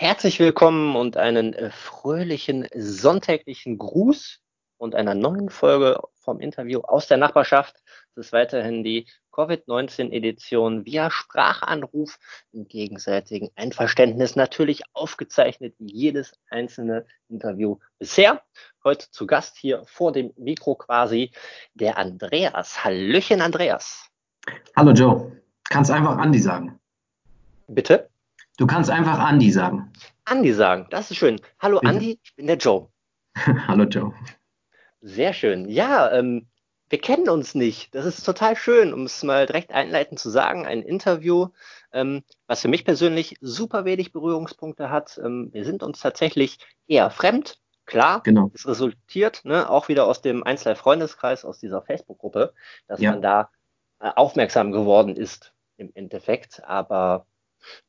Herzlich willkommen und einen äh, fröhlichen sonntäglichen Gruß und einer neuen Folge vom Interview aus der Nachbarschaft. Es ist weiterhin die Covid-19-Edition via Sprachanruf im gegenseitigen Einverständnis natürlich aufgezeichnet, jedes einzelne Interview bisher. Heute zu Gast hier vor dem Mikro quasi der Andreas. Hallöchen, Andreas. Hallo Joe. Kannst einfach Andi sagen. Bitte? Du kannst einfach Andi sagen. Andi sagen, das ist schön. Hallo Bitte? Andi, ich bin der Joe. Hallo Joe. Sehr schön. Ja, ähm, wir kennen uns nicht. Das ist total schön, um es mal direkt einleitend zu sagen. Ein Interview, ähm, was für mich persönlich super wenig Berührungspunkte hat. Ähm, wir sind uns tatsächlich eher fremd. Klar, genau. es resultiert ne, auch wieder aus dem Einzelfreundeskreis, aus dieser Facebook-Gruppe, dass ja. man da äh, aufmerksam geworden ist im Endeffekt. Aber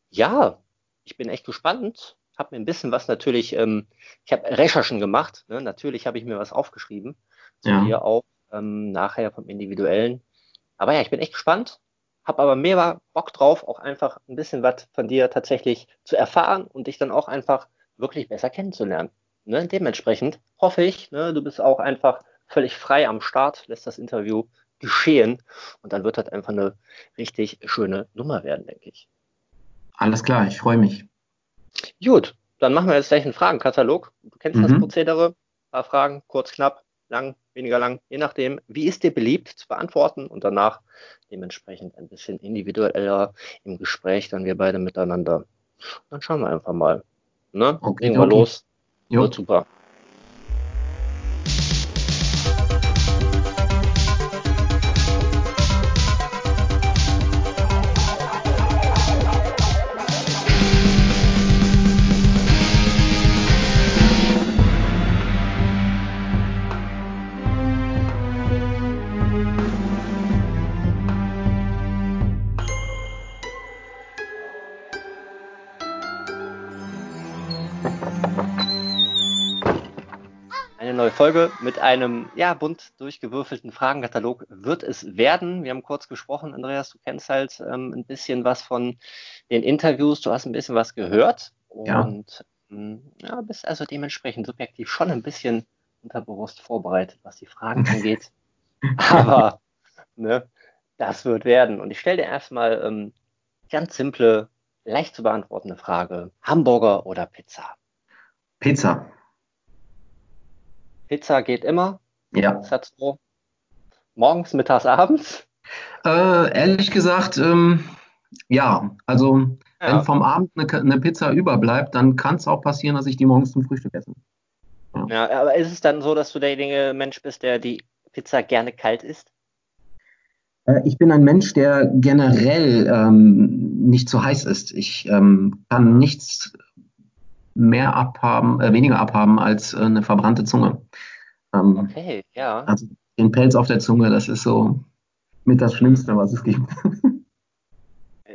ja, ich bin echt gespannt. Habe mir ein bisschen was natürlich, ähm, ich habe Recherchen gemacht. Ne? Natürlich habe ich mir was aufgeschrieben. Zu ja. dir auch ähm, nachher vom Individuellen. Aber ja, ich bin echt gespannt. Habe aber mehr Bock drauf, auch einfach ein bisschen was von dir tatsächlich zu erfahren und dich dann auch einfach wirklich besser kennenzulernen. Ne? Dementsprechend hoffe ich, ne, du bist auch einfach völlig frei am Start, lässt das Interview geschehen und dann wird das einfach eine richtig schöne Nummer werden, denke ich. Alles klar, ich freue mich. Gut, dann machen wir jetzt gleich einen Fragenkatalog. Du kennst mhm. das Prozedere. Ein paar Fragen, kurz, knapp, lang, weniger lang, je nachdem. Wie ist dir beliebt zu beantworten und danach dementsprechend ein bisschen individueller im Gespräch, dann wir beide miteinander. Dann schauen wir einfach mal. Ne? Okay, Legen wir okay. los. Jo. Wird super. Folge mit einem ja, bunt durchgewürfelten Fragenkatalog wird es werden. Wir haben kurz gesprochen, Andreas, du kennst halt ähm, ein bisschen was von den Interviews, du hast ein bisschen was gehört ja. und ähm, ja, bist also dementsprechend subjektiv schon ein bisschen unterbewusst vorbereitet, was die Fragen angeht. Aber ne, das wird werden. Und ich stelle dir erstmal ähm, ganz simple, leicht zu beantwortende Frage. Hamburger oder Pizza? Pizza. Pizza geht immer. Ja. Das hat so morgens, mittags, abends. Äh, ehrlich gesagt, ähm, ja. Also ja. wenn vom Abend eine, eine Pizza überbleibt, dann kann es auch passieren, dass ich die morgens zum Frühstück esse. Ja. ja, aber ist es dann so, dass du derjenige Mensch bist, der die Pizza gerne kalt isst? Äh, ich bin ein Mensch, der generell ähm, nicht zu heiß ist. Ich ähm, kann nichts mehr abhaben, äh, weniger abhaben als äh, eine verbrannte Zunge. Ähm, okay, ja. Also den Pelz auf der Zunge, das ist so mit das Schlimmste, was es gibt.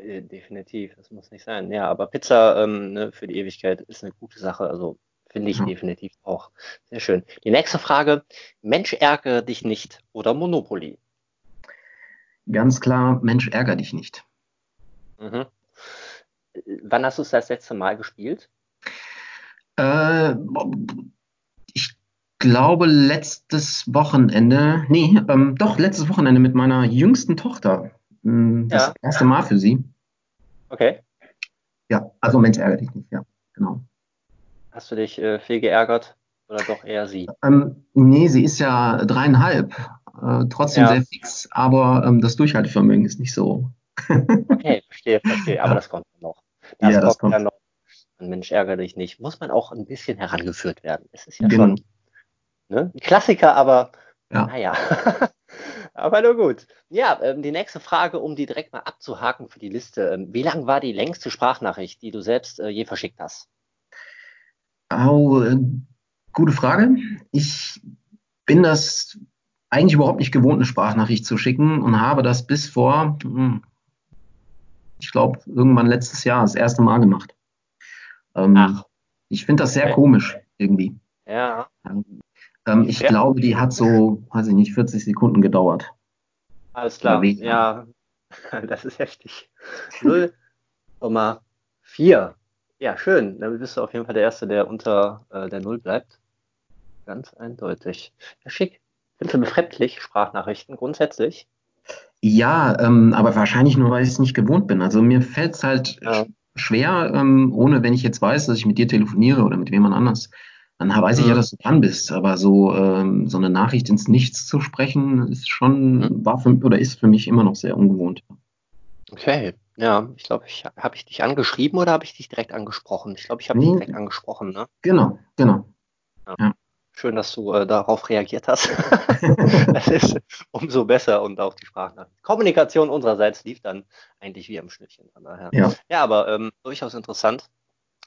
Äh, definitiv, das muss nicht sein. Ja, aber Pizza ähm, ne, für die Ewigkeit ist eine gute Sache. Also finde ich ja. definitiv auch. Sehr schön. Die nächste Frage: Mensch, ärgere dich nicht oder Monopoly? Ganz klar, Mensch, ärgere dich nicht. Mhm. Wann hast du es das letzte Mal gespielt? Äh, ich glaube letztes Wochenende, nee, ähm, doch letztes Wochenende mit meiner jüngsten Tochter. Hm, das ja. erste Mal für sie. Okay. Ja, also Mensch, ärgere dich nicht, ja, genau. Hast du dich äh, viel geärgert oder doch eher sie? Ähm, nee, sie ist ja dreieinhalb, äh, trotzdem ja. sehr fix, aber ähm, das Durchhaltevermögen ist nicht so. okay, verstehe, verstehe, aber ja. das kommt noch. Das ja, kommt das kommt. ja noch Mensch, ärgere dich nicht, muss man auch ein bisschen herangeführt werden. Es ist ja genau. schon ne, ein Klassiker, aber ja. naja. aber nur gut. Ja, ähm, die nächste Frage, um die direkt mal abzuhaken für die Liste. Ähm, wie lang war die längste Sprachnachricht, die du selbst äh, je verschickt hast? Oh, äh, gute Frage. Ich bin das eigentlich überhaupt nicht gewohnt, eine Sprachnachricht zu schicken und habe das bis vor, hm, ich glaube, irgendwann letztes Jahr das erste Mal gemacht. Ähm, Ach. Ich finde das sehr okay. komisch irgendwie. Ja. Ähm, ich ja. glaube, die hat so, weiß ich nicht, 40 Sekunden gedauert. Alles klar. Ja, das ist heftig. 0,4. Ja, schön. Dann bist du auf jeden Fall der Erste, der unter äh, der Null bleibt. Ganz eindeutig. Ja, schick. Findest du befremdlich, Sprachnachrichten grundsätzlich? Ja, ähm, aber wahrscheinlich nur, weil ich es nicht gewohnt bin. Also mir fällt es halt Ja. Schwer, ähm, ohne wenn ich jetzt weiß, dass ich mit dir telefoniere oder mit jemand anders. Dann weiß ich ja, dass du dran bist. Aber so, ähm, so eine Nachricht ins Nichts zu sprechen, ist schon, Mhm. war für, oder ist für mich immer noch sehr ungewohnt. Okay. Ja, ich glaube, ich habe ich dich angeschrieben oder habe ich dich direkt angesprochen? Ich glaube, ich habe dich direkt angesprochen, ne? Genau, genau. Schön, dass du äh, darauf reagiert hast. das ist umso besser und auch die Sprachnachricht. Kommunikation unsererseits lief dann eigentlich wie am Schnittchen. Daher. Ja, Ja, aber ähm, durchaus interessant.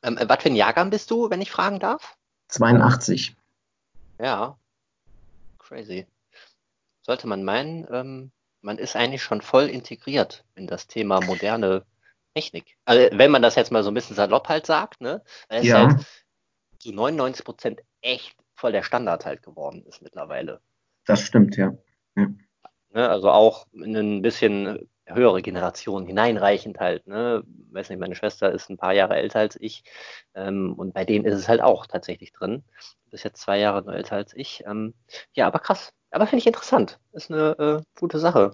Ähm, äh, was für ein Jahrgang bist du, wenn ich fragen darf? 82. Ja, crazy. Sollte man meinen, ähm, man ist eigentlich schon voll integriert in das Thema moderne Technik. Also, wenn man das jetzt mal so ein bisschen salopp halt sagt, ne? Weil es Ja, halt zu 99 Prozent echt voll der Standard halt geworden ist mittlerweile. das stimmt, ja. ja. Ne? Also auch in ein bisschen höhere Generation hineinreichend halt. Ne? Weiß nicht, meine Schwester ist ein paar Jahre älter als ich ähm, und bei denen ist es halt auch tatsächlich drin. Du bist jetzt zwei Jahre nur älter als ich. Ähm, ja, aber krass. Aber finde ich interessant. Ist eine äh, gute Sache.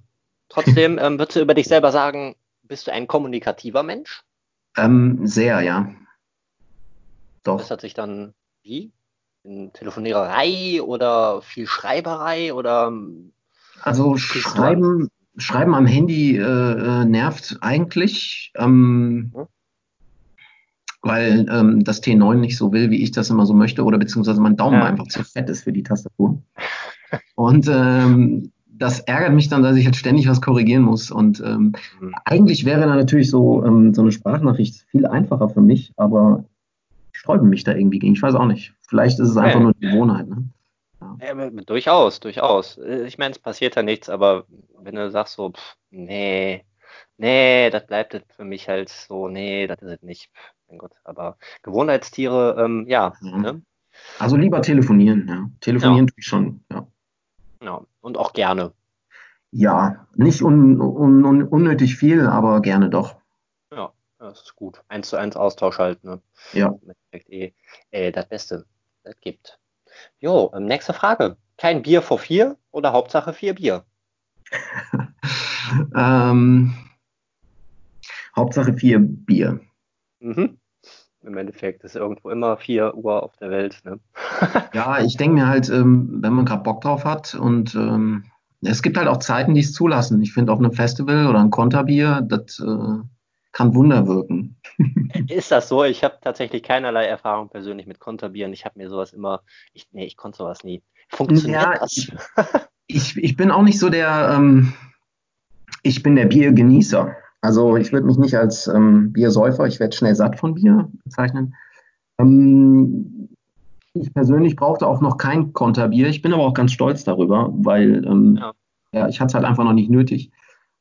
Trotzdem ähm, würdest du über dich selber sagen, bist du ein kommunikativer Mensch? Ähm, sehr, ja. Doch. Das hat sich dann wie? In Telefoniererei oder viel Schreiberei oder ähm, Also schreiben, schreiben am Handy äh, äh, nervt eigentlich, ähm, Hm? weil ähm, das T9 nicht so will, wie ich das immer so möchte, oder beziehungsweise mein Daumen Ja. einfach zu fett ist für die Tastatur. Und ähm, das ärgert mich dann, dass ich halt ständig was korrigieren muss. Und ähm, Hm. eigentlich wäre da natürlich so, ähm, so eine Sprachnachricht viel einfacher für mich, aber ich sträube mich da irgendwie gegen. Ich weiß auch nicht. Vielleicht ist es einfach nur die Gewohnheit. Ne? Ja, aber durchaus, durchaus. Äh, Ich meine, es passiert ja nichts, aber wenn du sagst so, pff, nee, nee, das bleibt für mich halt so, nee, das ist es nicht. Mein Gott, aber Gewohnheitstiere, ähm, ja, Ja. ne? Also lieber telefonieren, ja. Telefonieren tue ich schon, ja. Ja, und auch gerne. Ja, nicht un, un, un, unnötig viel, aber gerne doch. Das ist gut. Eins zu eins Austausch halt, ne? Ja. Eh äh, das Beste, das gibt. Jo, ähm, nächste Frage. Kein Bier vor vier oder Hauptsache vier Bier? ähm, Hauptsache vier Bier. Mhm. Im Endeffekt ist irgendwo immer vier Uhr auf der Welt, ne? Ja, ich denke mir halt, ähm, wenn man gerade Bock drauf hat und ähm, es gibt halt auch Zeiten, die es zulassen. Ich finde auf einem Festival oder ein Konterbier, das äh, kann Wunder wirken. Ist das so? Ich habe tatsächlich keinerlei Erfahrung persönlich mit Konterbieren. Ich habe mir sowas immer, ich, nee, ich konnte sowas nie. Funktioniert Ja, das? Ich, ich bin auch nicht so der, ähm, ich bin der Biergenießer. Also ich würde mich nicht als ähm, Biersäufer, ich werde schnell satt von Bier bezeichnen. Ähm, ich persönlich brauchte auch noch kein Konterbier. Ich bin aber auch ganz stolz darüber, weil ähm, Ja. ja, ich hatte es halt einfach noch nicht nötig.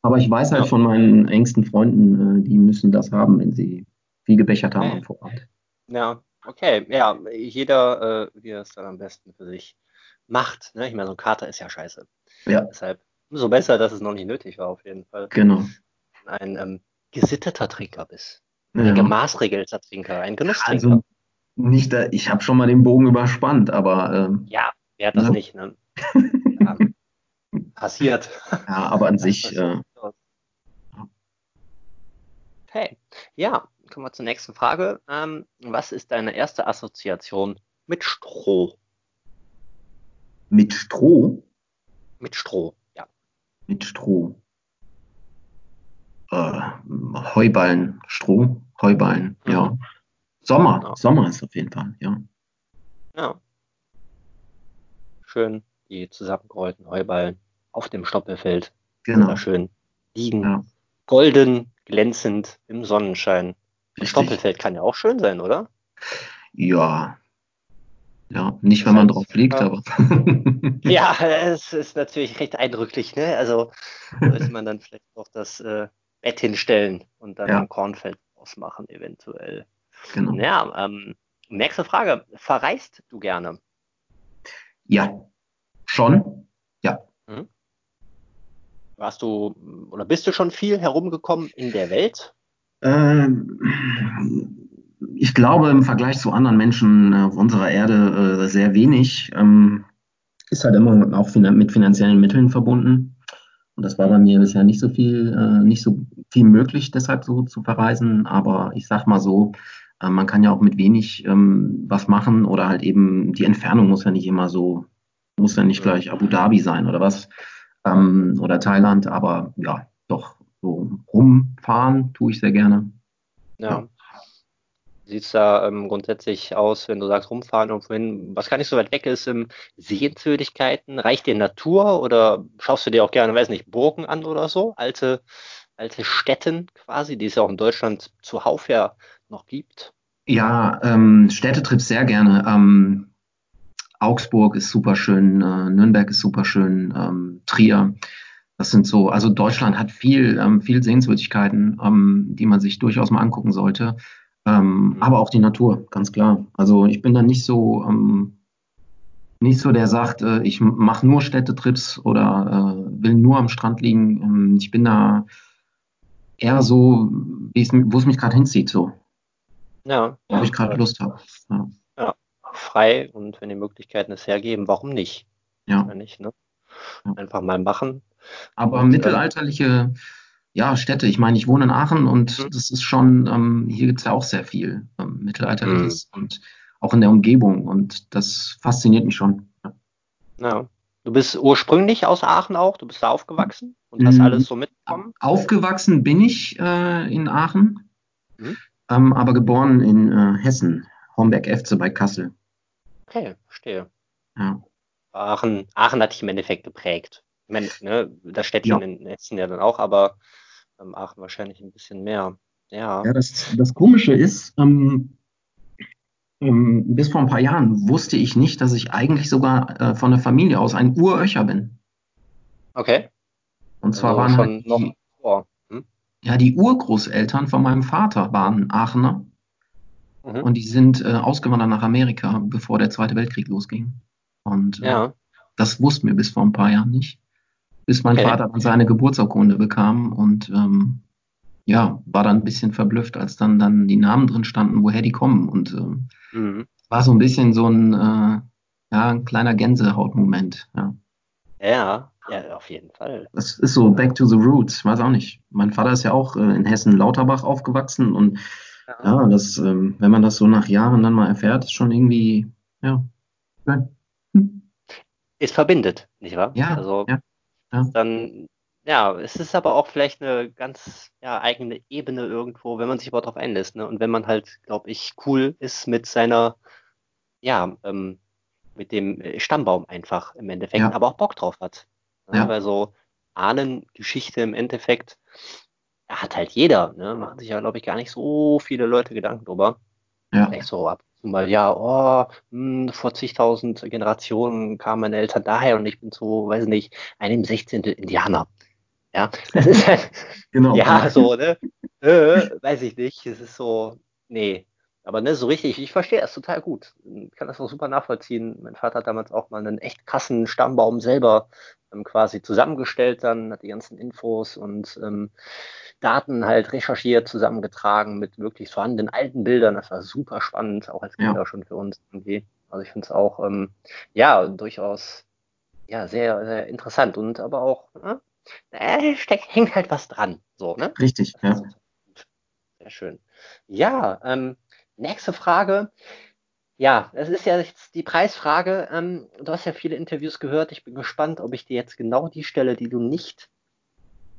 Aber ich weiß halt Ja. von meinen engsten Freunden, äh, die müssen das haben, wenn sie viel gebechert haben Okay. am Vorabend. Ja, okay. Ja, jeder, äh, wie er es dann am besten für sich macht. Ne? Ich meine, so ein Kater ist ja scheiße. Ja, Deshalb umso besser, dass es noch nicht nötig war, auf jeden Fall. genau. Ein ähm, gesitteter Trinker bist. Ein Ja. gemaßregelter Trinker, ein Genusstrinker. Also nicht, da, ich habe schon mal den Bogen überspannt, aber ähm, ja, wer hat das Ne? nicht, ne? Ja. Passiert. ja, aber an sich, äh. Okay, ja, kommen wir zur nächsten Frage. Ähm, was ist deine erste Assoziation mit Stroh? mit Stroh, Mit Stroh, ja. mit Stroh. Äh, Heuballen, Stroh, Heuballen, Mhm. ja. Sommer, Ja. Sommer ist auf jeden Fall, ja. Ja. Schön die zusammengerollten Heuballen auf dem Stoppelfeld. Genau. Wunderschön. Liegen Ja, golden, glänzend im Sonnenschein. Richtig. Stoppelfeld kann ja auch schön sein, oder? Ja. Ja, nicht, wenn man drauf liegt, ja. aber. Ja, es ist natürlich recht eindrücklich, ne? Also sollte man dann vielleicht auch das äh, Bett hinstellen und dann Ja. ein Kornfeld ausmachen, eventuell. Genau. Ja, ähm, nächste Frage. Verreist du gerne? Ja. Schon? Ja. Warst du oder bist du schon viel herumgekommen in der Welt? Ähm, ich glaube im Vergleich zu anderen Menschen auf unserer Erde äh, sehr wenig. Ähm, ist halt immer auch mit finanziellen Mitteln verbunden. Und das war bei mir bisher nicht so viel, äh, nicht so viel möglich, deshalb so zu verreisen. Aber ich sag mal so, äh, man kann ja auch mit wenig ähm, was machen oder halt eben die Entfernung muss ja nicht immer so, muss ja nicht gleich Abu Dhabi sein oder was ähm, oder Thailand. Aber ja, doch so rumfahren tue ich sehr gerne. Ja. ja sieht es da ähm, grundsätzlich aus, wenn du sagst rumfahren und wohin, was gar nicht so weit weg ist, ähm, Sehenswürdigkeiten? Reicht dir Natur oder schaust du dir auch gerne, weiß nicht, Burgen an oder so? Alte, alte Städten quasi, die es ja auch in Deutschland zuhauf ja noch gibt? Ja, ähm, Städtetrips sehr gerne. Ähm, Augsburg ist super schön, äh, Nürnberg ist super schön, ähm, Trier. Das sind so, also Deutschland hat viel, ähm, viel Sehenswürdigkeiten, ähm, die man sich durchaus mal angucken sollte. Ähm, mhm. aber auch die Natur, ganz klar. Also ich bin da nicht so, ähm, nicht so, der sagt, äh, ich mache nur Städtetrips oder äh, will nur am Strand liegen. Ähm, ich bin da eher so, wo es mich gerade hinzieht, so. Ja. Wo ich gerade Lust habe. Ja. Frei und wenn die Möglichkeiten es hergeben, warum nicht? Ja. Nicht, ne? Einfach mal machen. Aber und, mittelalterliche ja, Städte. Ich meine, ich wohne in Aachen und mhm. das ist schon, ähm, hier gibt es ja auch sehr viel ähm, Mittelalterliches mhm. und auch in der Umgebung und das fasziniert mich schon. Ja. ja. Du bist ursprünglich aus Aachen auch, du bist da aufgewachsen und hast mhm. alles so mitbekommen? Aufgewachsen bin ich äh, in Aachen, mhm. ähm, aber geboren in äh, Hessen, Homberg-Efze bei Kassel. Okay, verstehe. Ja. Aachen, Aachen hat dich im Endeffekt geprägt. Ich meine, ne, das Städtchen ja. in Hessen ja dann auch, aber ähm, Aachen wahrscheinlich ein bisschen mehr. Ja, ja das, das Komische ist, ähm, ähm, bis vor ein paar Jahren wusste ich nicht, dass ich eigentlich sogar äh, von der Familie aus ein Uröcher bin. Okay. Und zwar also waren halt die, noch hm? ja, die Urgroßeltern von meinem Vater waren Aachener. Mhm. Und die sind äh, ausgewandert nach Amerika, bevor der Zweite Weltkrieg losging. Und äh, ja. das wussten wir bis vor ein paar Jahren nicht bis mein okay. Vater dann seine Geburtsurkunde bekam und ähm, ja, war dann ein bisschen verblüfft, als dann, dann die Namen drin standen, woher die kommen. Und äh, mhm. war so ein bisschen so ein, äh, ja, ein kleiner Gänsehautmoment. Ja. ja, ja, auf jeden Fall. Das ist so back to the roots, ich weiß auch nicht. Mein Vater ist ja auch äh, in Hessen-Lauterbach aufgewachsen und ja, ja das, ähm, wenn man das so nach Jahren dann mal erfährt, ist schon irgendwie, ja, schön. Hm. Es verbindet, nicht wahr? Ja, also, ja. Ja. Dann, ja, es ist aber auch vielleicht eine ganz ja, eigene Ebene irgendwo, wenn man sich aber darauf einlässt. Ne? Und wenn man halt, glaube ich, cool ist mit seiner, ja, ähm, mit dem Stammbaum einfach im Endeffekt, ja. aber auch Bock drauf hat. Ne? Ja. Weil so Ahnengeschichte im Endeffekt hat halt jeder. Ne? Machen sich ja, glaube ich, gar nicht so viele Leute Gedanken drüber. Ja. Vielleicht so ab mal, ja, oh, mh, hm, vor zigtausend Generationen kamen meine Eltern daher und ich bin so, weiß nicht, einem 16. Indianer. Ja, das ist halt, genau. ja, so, ne, äh, weiß ich nicht, es ist so, nee, aber ne, so richtig, ich verstehe es total gut. Ich kann das auch super nachvollziehen. Mein Vater hat damals auch mal einen echt krassen Stammbaum selber ähm, quasi zusammengestellt, dann hat die ganzen Infos und ähm, Daten halt recherchiert, zusammengetragen mit wirklich vorhandenen alten Bildern. Das war super spannend, auch als Kinder ja. schon für uns irgendwie. Also ich finde es auch, ähm, ja, durchaus ja, sehr, sehr interessant und aber auch, ne, äh, steckt, hängt halt was dran. So, ne? Richtig, ja. Sehr schön. Ja, ähm, nächste Frage. Ja, es ist ja jetzt die Preisfrage. Ähm, du hast ja viele Interviews gehört. Ich bin gespannt, ob ich dir jetzt genau die Stelle, die du nicht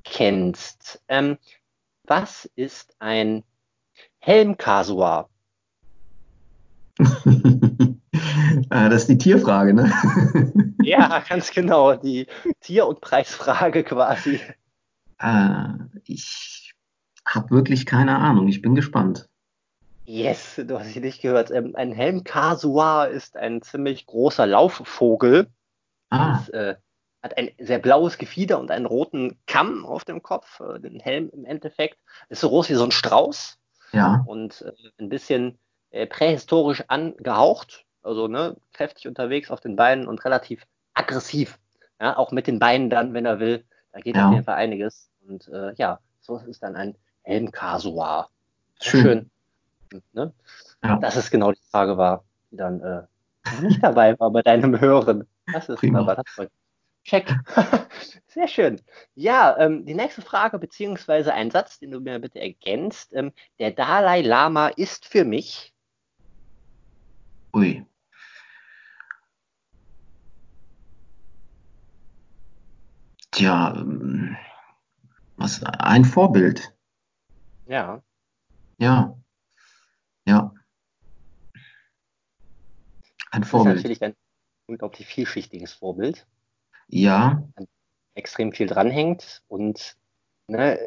kennst. Ähm, was ist ein Helmkasuar? Ah, das ist die Tierfrage, ne? ja, ganz genau. Die Tier- und Preisfrage quasi. Äh, ich habe wirklich keine Ahnung. Ich bin gespannt. Yes, du hast sie nicht gehört. Ähm, ein Helmkasuar ist ein ziemlich großer Laufvogel. Ah. Ist, äh, hat ein sehr blaues Gefieder und einen roten Kamm auf dem Kopf, äh, den Helm im Endeffekt. Ist so groß wie so ein Strauß. Ja. Und äh, ein bisschen äh, prähistorisch angehaucht. Also ne, kräftig unterwegs auf den Beinen und relativ aggressiv. Ja, auch mit den Beinen dann, wenn er will. Da geht ja. auf jeden Fall einiges. Und äh, ja, so ist dann ein Helmkasuar. Schön. Schön. Beantworten. Ne? Ja. Das ist genau die Frage war, die dann äh, nicht dabei war bei deinem Hören. Das ist Prima. aber das freut Check. Sehr schön. Ja, ähm, die nächste Frage, beziehungsweise ein Satz, den du mir bitte ergänzt. Ähm, der Dalai Lama ist für mich. Ui. Tja, ähm, was ein Vorbild. Ja. Ja. Ja. Ein Vorbild. Das ist natürlich ein unglaublich vielschichtiges Vorbild. Ja. Extrem viel dranhängt und ne,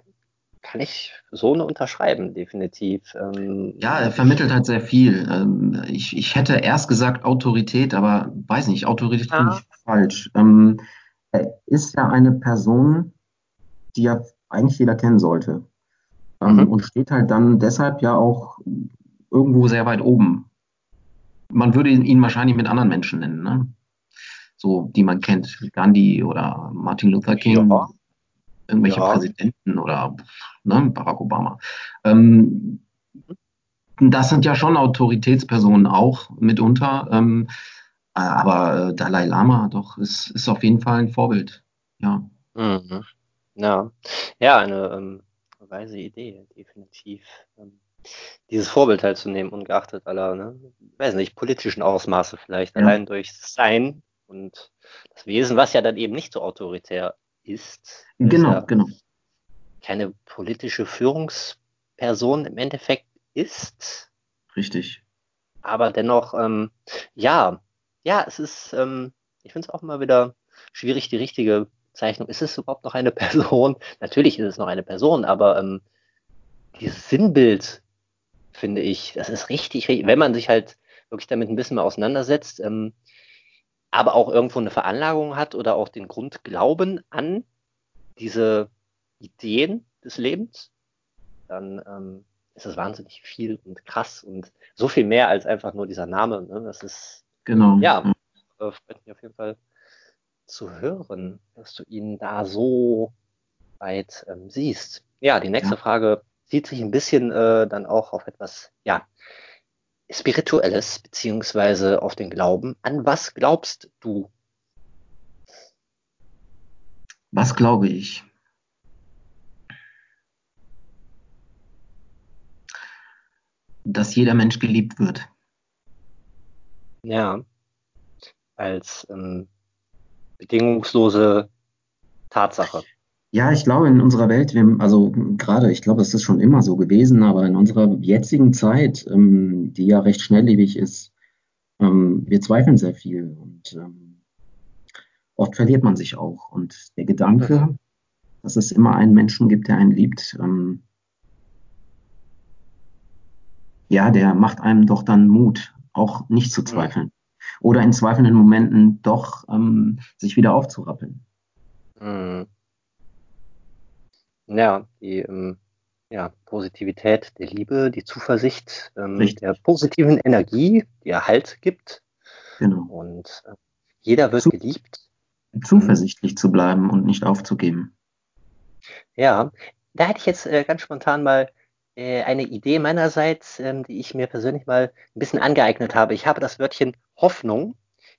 kann ich so eine unterschreiben, definitiv. Ähm, ja, er vermittelt halt sehr viel. Ähm, ich, ich hätte erst gesagt Autorität, aber weiß nicht, Autorität ja. finde ich falsch. Ähm, er ist ja eine Person, die ja eigentlich jeder kennen sollte. Ähm, mhm. Und steht halt dann deshalb ja auch irgendwo sehr weit oben. Man würde ihn wahrscheinlich mit anderen Menschen nennen. Ne? so die man kennt, Gandhi oder Martin Luther King, ja. irgendwelche ja. Präsidenten oder ne, Barack Obama. Ähm, das sind ja schon Autoritätspersonen auch mitunter, ähm, aber Dalai Lama doch ist, ist auf jeden Fall ein Vorbild. Ja. Mhm. Ja. ja, eine ähm, weise Idee, definitiv. Ähm, dieses Vorbild halt zu nehmen, ungeachtet aller, ne, weiß nicht, politischen Ausmaße vielleicht, ja. allein durch Sein und das Wesen, was ja dann eben nicht so autoritär ist. Genau, ja genau. Keine politische Führungsperson im Endeffekt ist. Richtig. Aber dennoch, ähm, ja, ja, es ist, ähm, ich finde es auch immer wieder schwierig, die richtige Zeichnung. Ist es überhaupt noch eine Person? Natürlich ist es noch eine Person, aber ähm, dieses Sinnbild, finde ich, das ist richtig, wenn man sich halt wirklich damit ein bisschen mehr auseinandersetzt, ähm, aber auch irgendwo eine Veranlagung hat oder auch den Grundglauben an diese Ideen des Lebens, dann ähm, ist es wahnsinnig viel und krass und so viel mehr als einfach nur dieser Name. Ne? Das ist genau. Ja, äh, freut mich auf jeden Fall zu hören, dass du ihn da so weit ähm, siehst. Ja, die nächste ja. Frage zieht sich ein bisschen äh, dann auch auf etwas, ja, Spirituelles beziehungsweise auf den Glauben. An was glaubst du? Was glaube ich? Dass jeder Mensch geliebt wird. Ja, als ähm, bedingungslose Tatsache. Ja, ich glaube, in unserer Welt, wir, also gerade, ich glaube, es ist schon immer so gewesen, aber in unserer jetzigen Zeit, ähm, die ja recht schnelllebig ist, ähm, wir zweifeln sehr viel und ähm, oft verliert man sich auch. Und der Gedanke, dass es immer einen Menschen gibt, der einen liebt, ähm, ja, der macht einem doch dann Mut, auch nicht zu zweifeln. Oder in zweifelnden Momenten doch ähm, sich wieder aufzurappeln. Mhm ja, die ähm, ja, Positivität der Liebe, die Zuversicht ähm, der positiven Energie, die er Halt gibt. Genau. Und äh, jeder wird Zu geliebt. Zuversichtlich zu bleiben und nicht aufzugeben. Ja, da hätte ich jetzt äh, ganz spontan mal äh, eine Idee meinerseits, ähm, die ich mir persönlich mal ein bisschen angeeignet habe. Ich habe das Wörtchen Hoffnung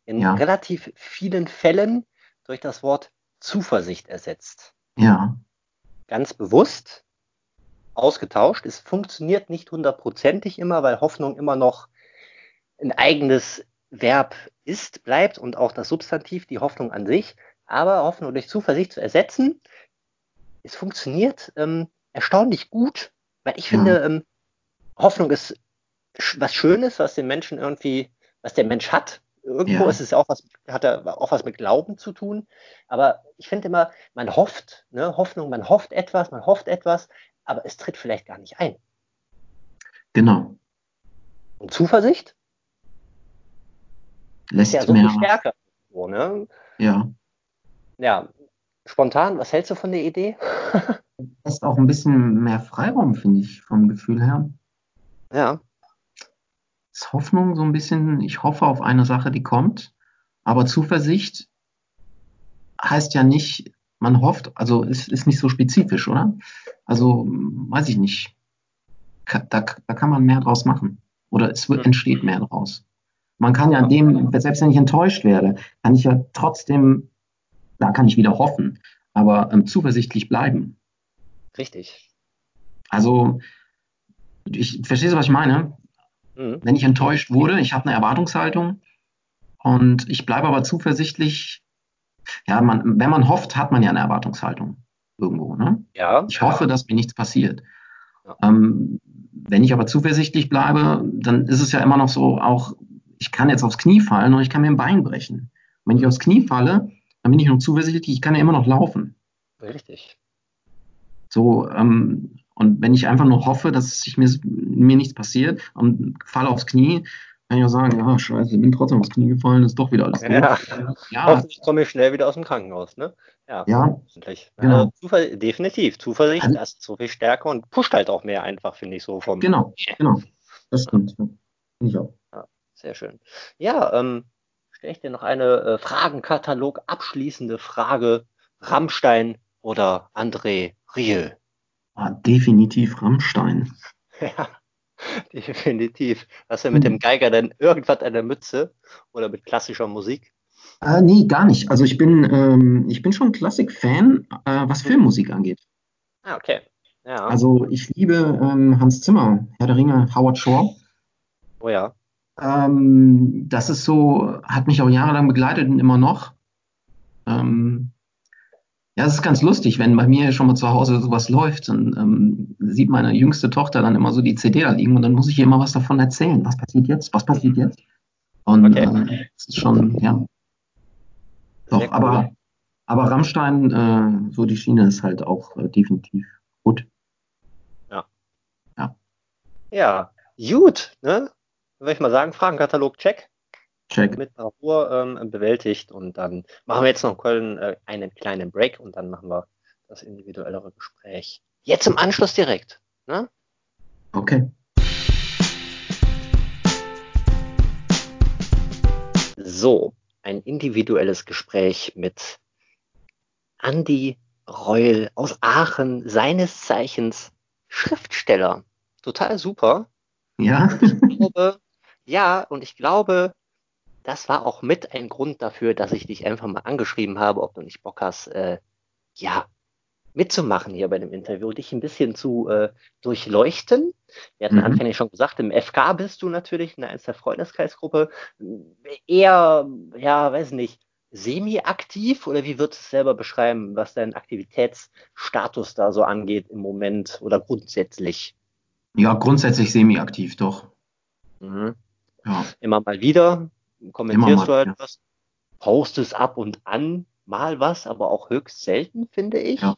in ja. relativ vielen Fällen durch das Wort Zuversicht ersetzt. Ja ganz bewusst ausgetauscht. Es funktioniert nicht hundertprozentig immer, weil Hoffnung immer noch ein eigenes Verb ist, bleibt und auch das Substantiv, die Hoffnung an sich. Aber Hoffnung durch Zuversicht zu ersetzen, es funktioniert ähm, erstaunlich gut, weil ich ja. finde, ähm, Hoffnung ist was Schönes, was den Menschen irgendwie, was der Mensch hat, Irgendwo ja. ist es auch was, hat er auch was mit Glauben zu tun. Aber ich finde immer, man hofft, ne, Hoffnung, man hofft etwas, man hofft etwas, aber es tritt vielleicht gar nicht ein. Genau. Und Zuversicht? Lässt ist ja so mehr. viel stärker. So, ne? Ja. Ja. Spontan, was hältst du von der Idee? Lässt auch ein bisschen mehr Freiraum, finde ich, vom Gefühl her. Ja ist Hoffnung so ein bisschen, ich hoffe auf eine Sache, die kommt. Aber Zuversicht heißt ja nicht, man hofft, also ist, ist nicht so spezifisch, oder? Also weiß ich nicht. da, da kann man mehr draus machen. Oder es wird, entsteht mehr draus. Man kann ja dem, selbst wenn ich enttäuscht werde, kann ich ja trotzdem, da kann ich wieder hoffen, aber ähm, zuversichtlich bleiben. Richtig. Also, ich verstehe, was ich meine. Mhm. Wenn ich enttäuscht wurde, ich habe eine Erwartungshaltung und ich bleibe aber zuversichtlich. Ja, man, wenn man hofft, hat man ja eine Erwartungshaltung irgendwo. Ne? Ja. Ich hoffe, dass mir nichts passiert. Ja. Ähm, wenn ich aber zuversichtlich bleibe, dann ist es ja immer noch so, auch ich kann jetzt aufs Knie fallen und ich kann mir ein Bein brechen. Und wenn ich aufs Knie falle, dann bin ich noch zuversichtlich, ich kann ja immer noch laufen. Richtig. So, ähm, und wenn ich einfach nur hoffe, dass sich mir, mir nichts passiert und falle aufs Knie, kann ich auch sagen, ja, scheiße, bin trotzdem aufs Knie gefallen, ist doch wieder alles gut. Ja, ja. hoffentlich komme ich schnell wieder aus dem Krankenhaus, ne? Ja, ja genau. Also, definitiv. Zuversicht, also, das ist so viel stärker und pusht halt auch mehr einfach, finde ich so vom. Genau, genau. Das stimmt. Ja. Ich auch. Ja, sehr schön. Ja, ähm, stelle ich dir noch eine äh, Fragenkatalog abschließende Frage. Rammstein oder André Riel? Ah, definitiv Rammstein. Ja, definitiv. Hast du mit hm. dem Geiger denn irgendwas an der Mütze oder mit klassischer Musik? Äh, nee, gar nicht. Also ich bin, ähm, ich bin schon Klassik-Fan, äh, was hm. Filmmusik angeht. Ah, okay. Ja. Also ich liebe ähm, Hans Zimmer, Herr der Ringe, Howard Shore. Oh ja. Ähm, das ist so, hat mich auch jahrelang begleitet und immer noch. Ähm, ja, es ist ganz lustig, wenn bei mir schon mal zu Hause sowas läuft, dann ähm, sieht meine jüngste Tochter dann immer so die CD da liegen und dann muss ich ihr immer was davon erzählen. Was passiert jetzt? Was passiert jetzt? Und okay. äh, das ist schon, ja. Doch, cool. aber, aber Rammstein, äh, so die Schiene ist halt auch äh, definitiv gut. Ja. Ja. Ja, gut, ne? Würde ich mal sagen, Fragenkatalog check. Check. mit Bravour ähm, bewältigt. Und dann machen wir jetzt noch Köln, äh, einen kleinen Break und dann machen wir das individuellere Gespräch. Jetzt im Anschluss direkt. Ne? Okay. So, ein individuelles Gespräch mit Andy Reul aus Aachen, seines Zeichens Schriftsteller. Total super. Ja. Ich glaube, ja, und ich glaube, das war auch mit ein Grund dafür, dass ich dich einfach mal angeschrieben habe, ob du nicht Bock hast, äh, ja, mitzumachen hier bei dem Interview, dich ein bisschen zu äh, durchleuchten. Wir hatten mhm. anfänglich schon gesagt, im FK bist du natürlich in der Freundeskreisgruppe eher, ja, weiß nicht, semi-aktiv oder wie würdest du es selber beschreiben, was dein Aktivitätsstatus da so angeht im Moment oder grundsätzlich? Ja, grundsätzlich semi-aktiv, doch. Mhm. Ja. Immer mal wieder kommentierst mal, du halt ja. was, postest ab und an mal was, aber auch höchst selten, finde ich. Ja.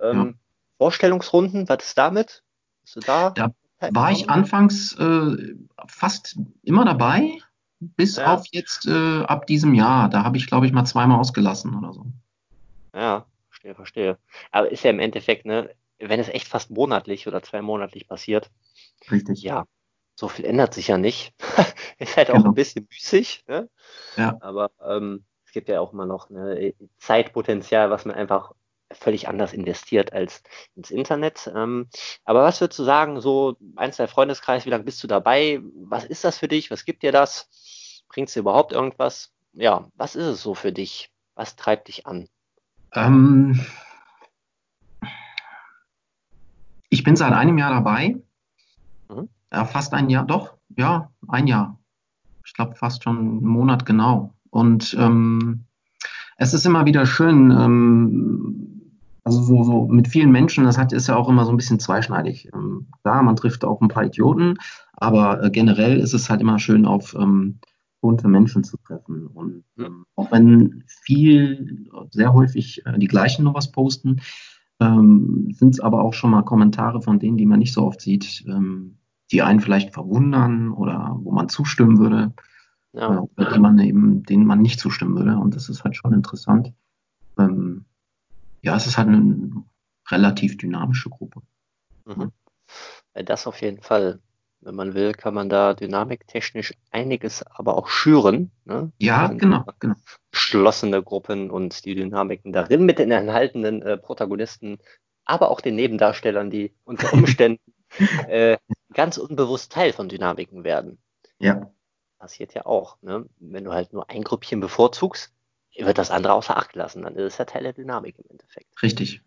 Ähm, ja. Vorstellungsrunden, was ist damit? Bist du da? Da war ich anfangs äh, fast immer dabei, bis ja. auf jetzt äh, ab diesem Jahr. Da habe ich, glaube ich, mal zweimal ausgelassen oder so. Ja, verstehe, verstehe. Aber ist ja im Endeffekt, ne, wenn es echt fast monatlich oder zweimonatlich passiert. Richtig. Ja, so viel ändert sich ja nicht. ist halt auch genau. ein bisschen müßig, ne? Ja. Aber ähm, es gibt ja auch immer noch ne, Zeitpotenzial, was man einfach völlig anders investiert als ins Internet. Ähm, aber was würdest du sagen, so eins der Freundeskreis, wie lange bist du dabei? Was ist das für dich? Was gibt dir das? Bringt es dir überhaupt irgendwas? Ja, was ist es so für dich? Was treibt dich an? Ähm, ich bin seit einem Jahr dabei. Ja, fast ein Jahr, doch, ja, ein Jahr. Ich glaube fast schon einen Monat genau. Und ähm, es ist immer wieder schön, ähm, also so, so mit vielen Menschen, das hat, ist ja auch immer so ein bisschen zweischneidig. Ähm, klar, man trifft auch ein paar Idioten, aber äh, generell ist es halt immer schön, auf ähm, bunte Menschen zu treffen. Und ähm, auch wenn viel, sehr häufig äh, die gleichen noch was posten, ähm, sind es aber auch schon mal Kommentare von denen, die man nicht so oft sieht, ähm, die einen vielleicht verwundern oder wo man zustimmen würde, ja. äh, oder die man eben, denen man nicht zustimmen würde. Und das ist halt schon interessant. Ähm, ja, es ist halt eine relativ dynamische Gruppe. Mhm. Das auf jeden Fall. Wenn man will, kann man da dynamiktechnisch einiges aber auch schüren. Ne? Ja, genau, genau. Geschlossene Gruppen und die Dynamiken darin mit den enthaltenen äh, Protagonisten, aber auch den Nebendarstellern, die unter Umständen äh, ganz unbewusst Teil von Dynamiken werden. Ja. Passiert ja auch. Ne? Wenn du halt nur ein Grüppchen bevorzugst, wird das andere außer Acht lassen. Dann ist es ja Teil der Dynamik im Endeffekt. Richtig.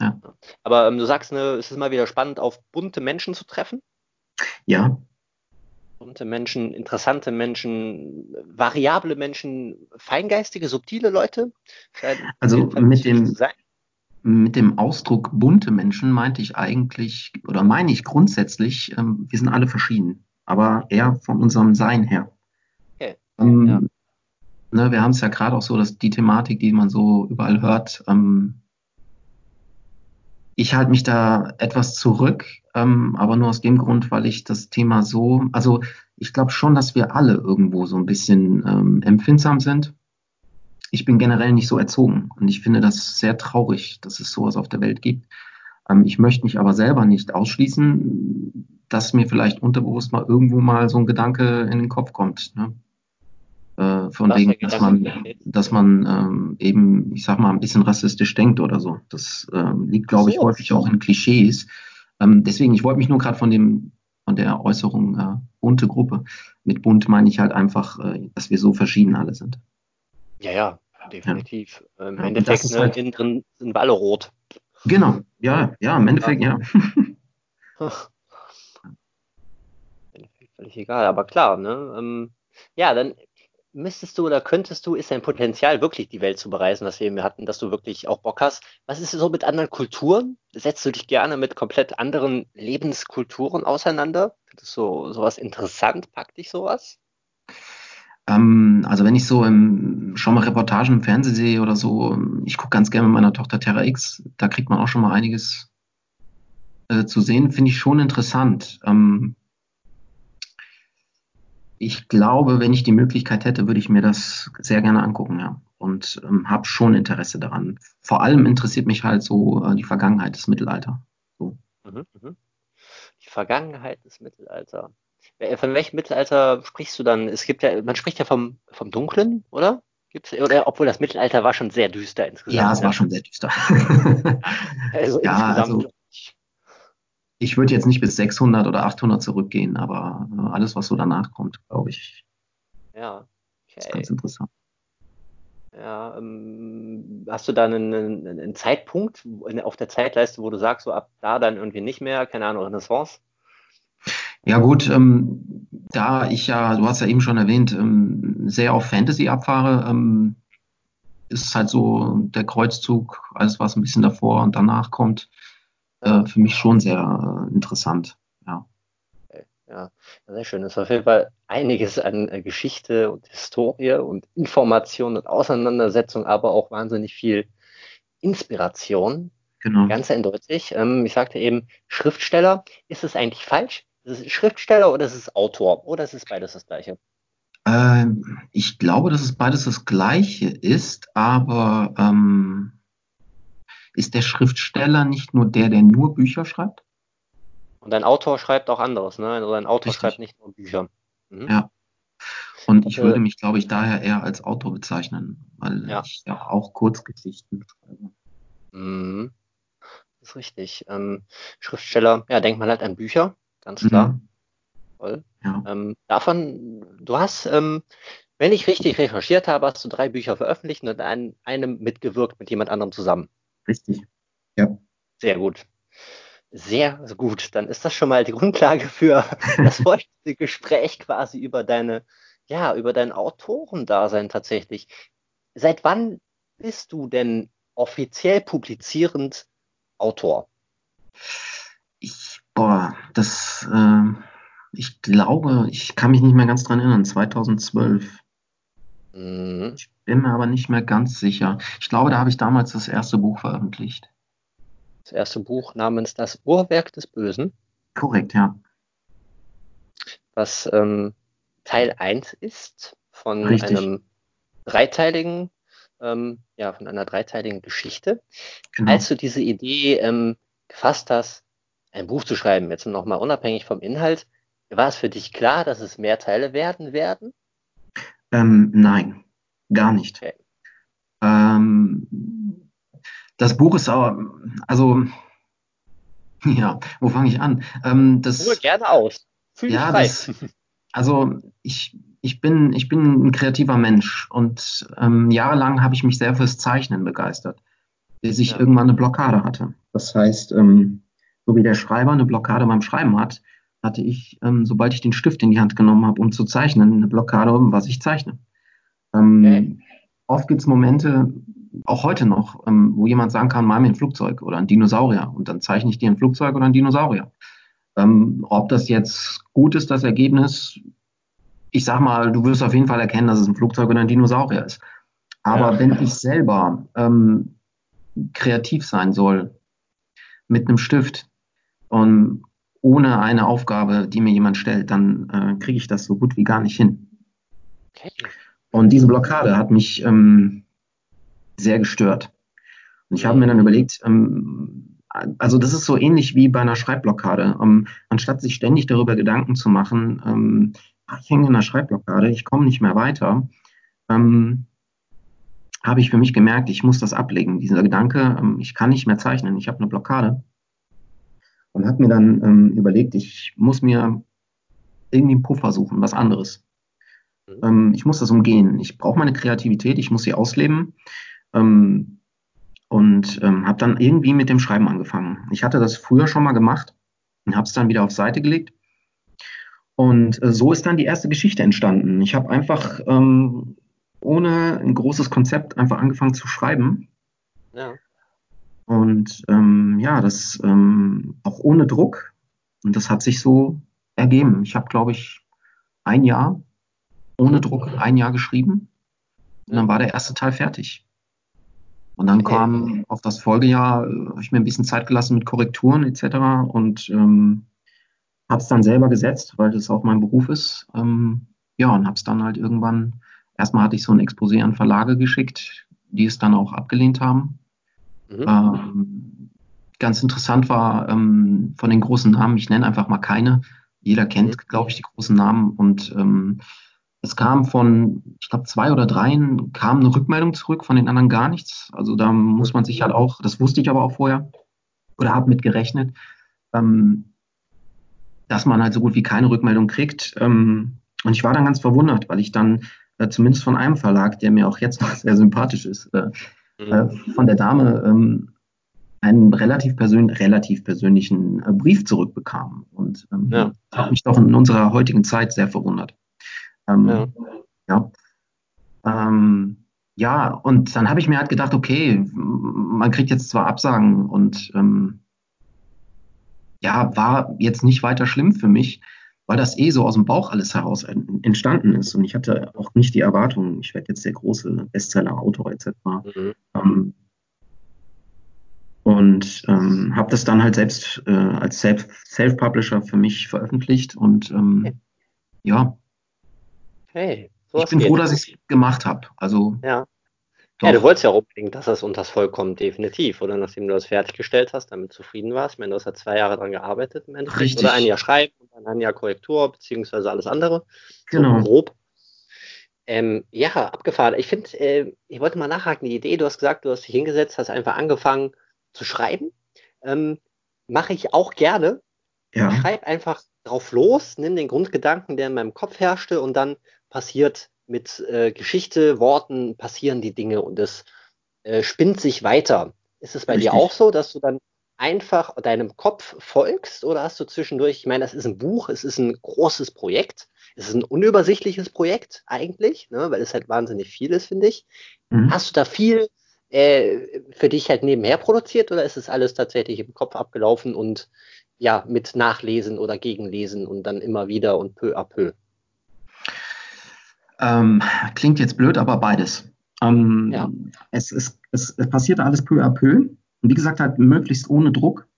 Ja. Aber ähm, du sagst, ne, es ist mal wieder spannend, auf bunte Menschen zu treffen. Ja. Bunte Menschen, interessante Menschen, variable Menschen, feingeistige, subtile Leute. Also mit dem, mit dem Ausdruck bunte Menschen meinte ich eigentlich, oder meine ich grundsätzlich, ähm, wir sind alle verschieden, aber eher von unserem Sein her. Okay. Ähm, ja. ne, wir haben es ja gerade auch so, dass die Thematik, die man so überall hört, ähm, ich halte mich da etwas zurück, ähm, aber nur aus dem Grund, weil ich das Thema so, also ich glaube schon, dass wir alle irgendwo so ein bisschen ähm, empfindsam sind. Ich bin generell nicht so erzogen und ich finde das sehr traurig, dass es sowas auf der Welt gibt. Ähm, ich möchte mich aber selber nicht ausschließen, dass mir vielleicht unterbewusst mal irgendwo mal so ein Gedanke in den Kopf kommt. Ne? Äh, von wegen, dass man, dass man ähm, eben, ich sag mal, ein bisschen rassistisch denkt oder so. Das ähm, liegt, glaube ich, häufig auch in Klischees. Ähm, deswegen, ich wollte mich nur gerade von dem, von der Äußerung äh, bunte Gruppe. Mit bunt meine ich halt einfach, äh, dass wir so verschieden alle sind. Ja, ja, definitiv. Ja. Im Endeffekt, ne, halt, innen drin sind wir alle rot. Genau, ja, ja, im Endeffekt, ja. ja. völlig egal, aber klar, ne? Ähm, ja, dann müsstest du oder könntest du, ist dein Potenzial wirklich die Welt zu bereisen, was wir eben hatten, dass du wirklich auch Bock hast? Was ist so mit anderen Kulturen? Setzt du dich gerne mit komplett anderen Lebenskulturen auseinander? Findest du sowas interessant? Packt dich sowas? Ähm, also wenn ich so im, schon mal Reportagen im Fernsehen sehe oder so, ich gucke ganz gerne mit meiner Tochter Terra X, da kriegt man auch schon mal einiges äh, zu sehen, finde ich schon interessant. Ähm, ich glaube, wenn ich die Möglichkeit hätte, würde ich mir das sehr gerne angucken, ja. Und ähm, habe schon Interesse daran. Vor allem interessiert mich halt so äh, die Vergangenheit des Mittelalter. So. Mhm, mhm. Die Vergangenheit des Mittelalter. Äh, von welchem Mittelalter sprichst du dann? Es gibt ja, man spricht ja vom, vom Dunklen, oder? Gibt's, oder obwohl das Mittelalter war schon sehr düster insgesamt. Ja, es war schon sehr düster. also ja, insgesamt. Also, ich würde jetzt nicht bis 600 oder 800 zurückgehen, aber äh, alles, was so danach kommt, glaube ich, ja, okay. ist ganz interessant. Ja, ähm, hast du da einen, einen, Zeitpunkt auf der Zeitleiste, wo du sagst, so ab da dann irgendwie nicht mehr, keine Ahnung, Renaissance? Ja gut, ähm, da ich ja, du hast ja eben schon erwähnt, ähm, sehr auf Fantasy abfahre, ähm, ist es halt so der Kreuzzug, alles was ein bisschen davor und danach kommt, äh, für mich schon sehr äh, interessant. Ja. Ja, sehr schön. Es ist auf jeden Fall einiges an äh, Geschichte und Historie und Information und Auseinandersetzung, aber auch wahnsinnig viel Inspiration. Genau. Ganz eindeutig. Ähm, ich sagte eben, Schriftsteller, ist es eigentlich falsch? Ist es Schriftsteller oder ist es Autor? Oder ist es beides das Gleiche? Ähm, ich glaube, dass es beides das Gleiche ist, aber ähm, ist der Schriftsteller nicht nur der, der nur Bücher schreibt? Und ein Autor schreibt auch anderes, ne? Also ein Autor Richtig. schreibt nicht nur Bücher. Mhm. Ja. Und ich würde mich, glaube ich, daher eher als Autor bezeichnen, weil ja. ich ja auch Kurzgeschichten schreibe. Mhm. Das ist richtig. Ähm, Schriftsteller, ja, denkt man halt an Bücher, ganz klar. Mhm. Toll. Ja. Ähm, davon, du hast, ähm, wenn ich richtig recherchiert habe, hast du drei Bücher veröffentlicht und in einem mitgewirkt mit jemand anderem zusammen. Richtig. Ja. Sehr gut. Sehr gut. Dann ist das schon mal die Grundlage für das heutige Gespräch quasi über deine, ja, über dein Autorendasein tatsächlich. Seit wann bist du denn offiziell publizierend Autor? Ich, boah, das, äh, ich glaube, ich kann mich nicht mehr ganz dran erinnern, 2012. Mhm. Ich bin mir aber nicht mehr ganz sicher. Ich glaube, da habe ich damals das erste Buch veröffentlicht. Das erste Buch namens Das Uhrwerk des Bösen. Korrekt, ja. Was ähm, Teil 1 ist von Richtig. einem dreiteiligen, ähm, ja, von einer dreiteiligen Geschichte. Genau. Als du diese Idee ähm, gefasst hast, ein Buch zu schreiben, jetzt nochmal unabhängig vom Inhalt, war es für dich klar, dass es mehr Teile werden werden? Ähm, nein, gar nicht. Okay. Ähm, das Buch ist auch, also Ja, wo fange ich an? Ähm, das, Ruhe gerne aus. Fühl ja. Das, also ich, ich, bin, ich bin ein kreativer Mensch und ähm, jahrelang habe ich mich sehr fürs Zeichnen begeistert, bis ich ja. irgendwann eine Blockade hatte. Das heißt, ähm, so wie der Schreiber eine Blockade beim Schreiben hat, hatte ich, ähm, sobald ich den Stift in die Hand genommen habe, um zu zeichnen, eine Blockade, was ich zeichne. Ähm, okay. Oft gibt es Momente, auch heute noch, ähm, wo jemand sagen kann, mal mir ein Flugzeug oder ein Dinosaurier und dann zeichne ich dir ein Flugzeug oder ein Dinosaurier. Ähm, ob das jetzt gut ist, das Ergebnis, ich sag mal, du wirst auf jeden Fall erkennen, dass es ein Flugzeug oder ein Dinosaurier ist. Aber ja. wenn ich selber ähm, kreativ sein soll mit einem Stift und ohne eine Aufgabe, die mir jemand stellt, dann äh, kriege ich das so gut wie gar nicht hin. Okay. Und diese Blockade hat mich ähm, sehr gestört. Und ich habe mir dann überlegt, ähm, also das ist so ähnlich wie bei einer Schreibblockade. Ähm, anstatt sich ständig darüber Gedanken zu machen, ähm, ich hänge in einer Schreibblockade, ich komme nicht mehr weiter, ähm, habe ich für mich gemerkt, ich muss das ablegen. Dieser Gedanke, ähm, ich kann nicht mehr zeichnen, ich habe eine Blockade. Und habe mir dann ähm, überlegt, ich muss mir irgendwie einen Puffer suchen, was anderes. Mhm. Ähm, ich muss das umgehen. Ich brauche meine Kreativität, ich muss sie ausleben. Ähm, und ähm, habe dann irgendwie mit dem Schreiben angefangen. Ich hatte das früher schon mal gemacht und habe es dann wieder auf Seite gelegt. Und äh, so ist dann die erste Geschichte entstanden. Ich habe einfach ähm, ohne ein großes Konzept einfach angefangen zu schreiben. Ja. Und ähm, ja, das ähm, auch ohne Druck. Und das hat sich so ergeben. Ich habe, glaube ich, ein Jahr ohne Druck, ein Jahr geschrieben. Und dann war der erste Teil fertig. Und dann kam auf das Folgejahr, äh, habe ich mir ein bisschen Zeit gelassen mit Korrekturen etc. und ähm, habe es dann selber gesetzt, weil das auch mein Beruf ist. Ähm, ja, und habe es dann halt irgendwann, erstmal hatte ich so ein Exposé an Verlage geschickt, die es dann auch abgelehnt haben. Mhm. Ähm, ganz interessant war ähm, von den großen Namen, ich nenne einfach mal keine. Jeder kennt, mhm. glaube ich, die großen Namen und ähm, es kam von, ich glaube, zwei oder dreien kam eine Rückmeldung zurück, von den anderen gar nichts. Also da muss man sich halt auch, das wusste ich aber auch vorher oder habe mit gerechnet, ähm, dass man halt so gut wie keine Rückmeldung kriegt. Ähm, und ich war dann ganz verwundert, weil ich dann äh, zumindest von einem Verlag, der mir auch jetzt noch sehr sympathisch ist, äh, mhm. von der Dame ähm, einen relativ, persön relativ persönlichen äh, Brief zurückbekam. Und ähm, ja. hat mich doch in unserer heutigen Zeit sehr verwundert. Ähm, ja. Ja. Ähm, ja, und dann habe ich mir halt gedacht, okay, man kriegt jetzt zwar Absagen und ähm, ja, war jetzt nicht weiter schlimm für mich, weil das eh so aus dem Bauch alles heraus entstanden ist. Und ich hatte auch nicht die Erwartung, ich werde jetzt der große Bestseller-Autor etc. Mhm. Ähm, und ähm, habe das dann halt selbst äh, als Self-Publisher für mich veröffentlicht und ähm, ja, Hey, ich bin geht. froh, dass ich es gemacht habe. Also, ja. Ja, du wolltest ja auch unbedingt, dass das unters Volk kommt, definitiv. Oder nachdem du das fertiggestellt hast, damit zufrieden warst. Ich meine, du hast ja zwei Jahre dran gearbeitet im Endeffekt. Richtig. Oder ein Jahr Schreiben dann Jahr Korrektur, beziehungsweise alles andere. Genau. So grob. Ähm, ja, abgefahren. Ich finde, äh, ich wollte mal nachhaken, die Idee, du hast gesagt, du hast dich hingesetzt, hast einfach angefangen zu schreiben. Ähm, Mache ich auch gerne. Ja. Ich schreibe einfach drauf los, nimm den Grundgedanken, der in meinem Kopf herrschte, und dann passiert mit äh, Geschichte, Worten, passieren die Dinge und es äh, spinnt sich weiter. Ist es bei Richtig. dir auch so, dass du dann einfach deinem Kopf folgst oder hast du zwischendurch, ich meine, das ist ein Buch, es ist ein großes Projekt, es ist ein unübersichtliches Projekt eigentlich, ne, weil es halt wahnsinnig viel ist, finde ich. Mhm. Hast du da viel äh, für dich halt nebenher produziert oder ist es alles tatsächlich im Kopf abgelaufen und ja, mit Nachlesen oder Gegenlesen und dann immer wieder und peu à peu? Ähm, klingt jetzt blöd, aber beides. Ähm, ja. es, es, es, es passiert alles peu à peu. Und wie gesagt, halt möglichst ohne Druck.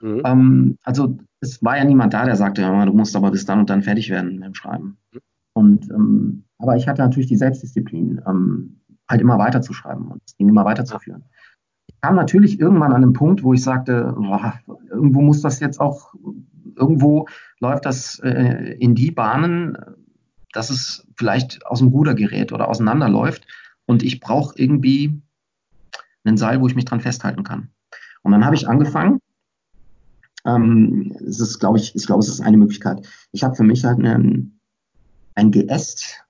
Mhm. Ähm, also es war ja niemand da, der sagte, ja, du musst aber bis dann und dann fertig werden mit dem Schreiben. Mhm. Und ähm, aber ich hatte natürlich die Selbstdisziplin, ähm, halt immer weiterzuschreiben und das Ding immer weiterzuführen. Ich kam natürlich irgendwann an einen Punkt, wo ich sagte, boah, irgendwo muss das jetzt auch, irgendwo läuft das äh, in die Bahnen, dass es vielleicht aus dem Ruder gerät oder auseinanderläuft und ich brauche irgendwie einen Seil, wo ich mich dran festhalten kann. Und dann habe ich angefangen, Ähm, es ist, glaube ich, ich glaube, es ist eine Möglichkeit. Ich habe für mich halt einen, ein Geäst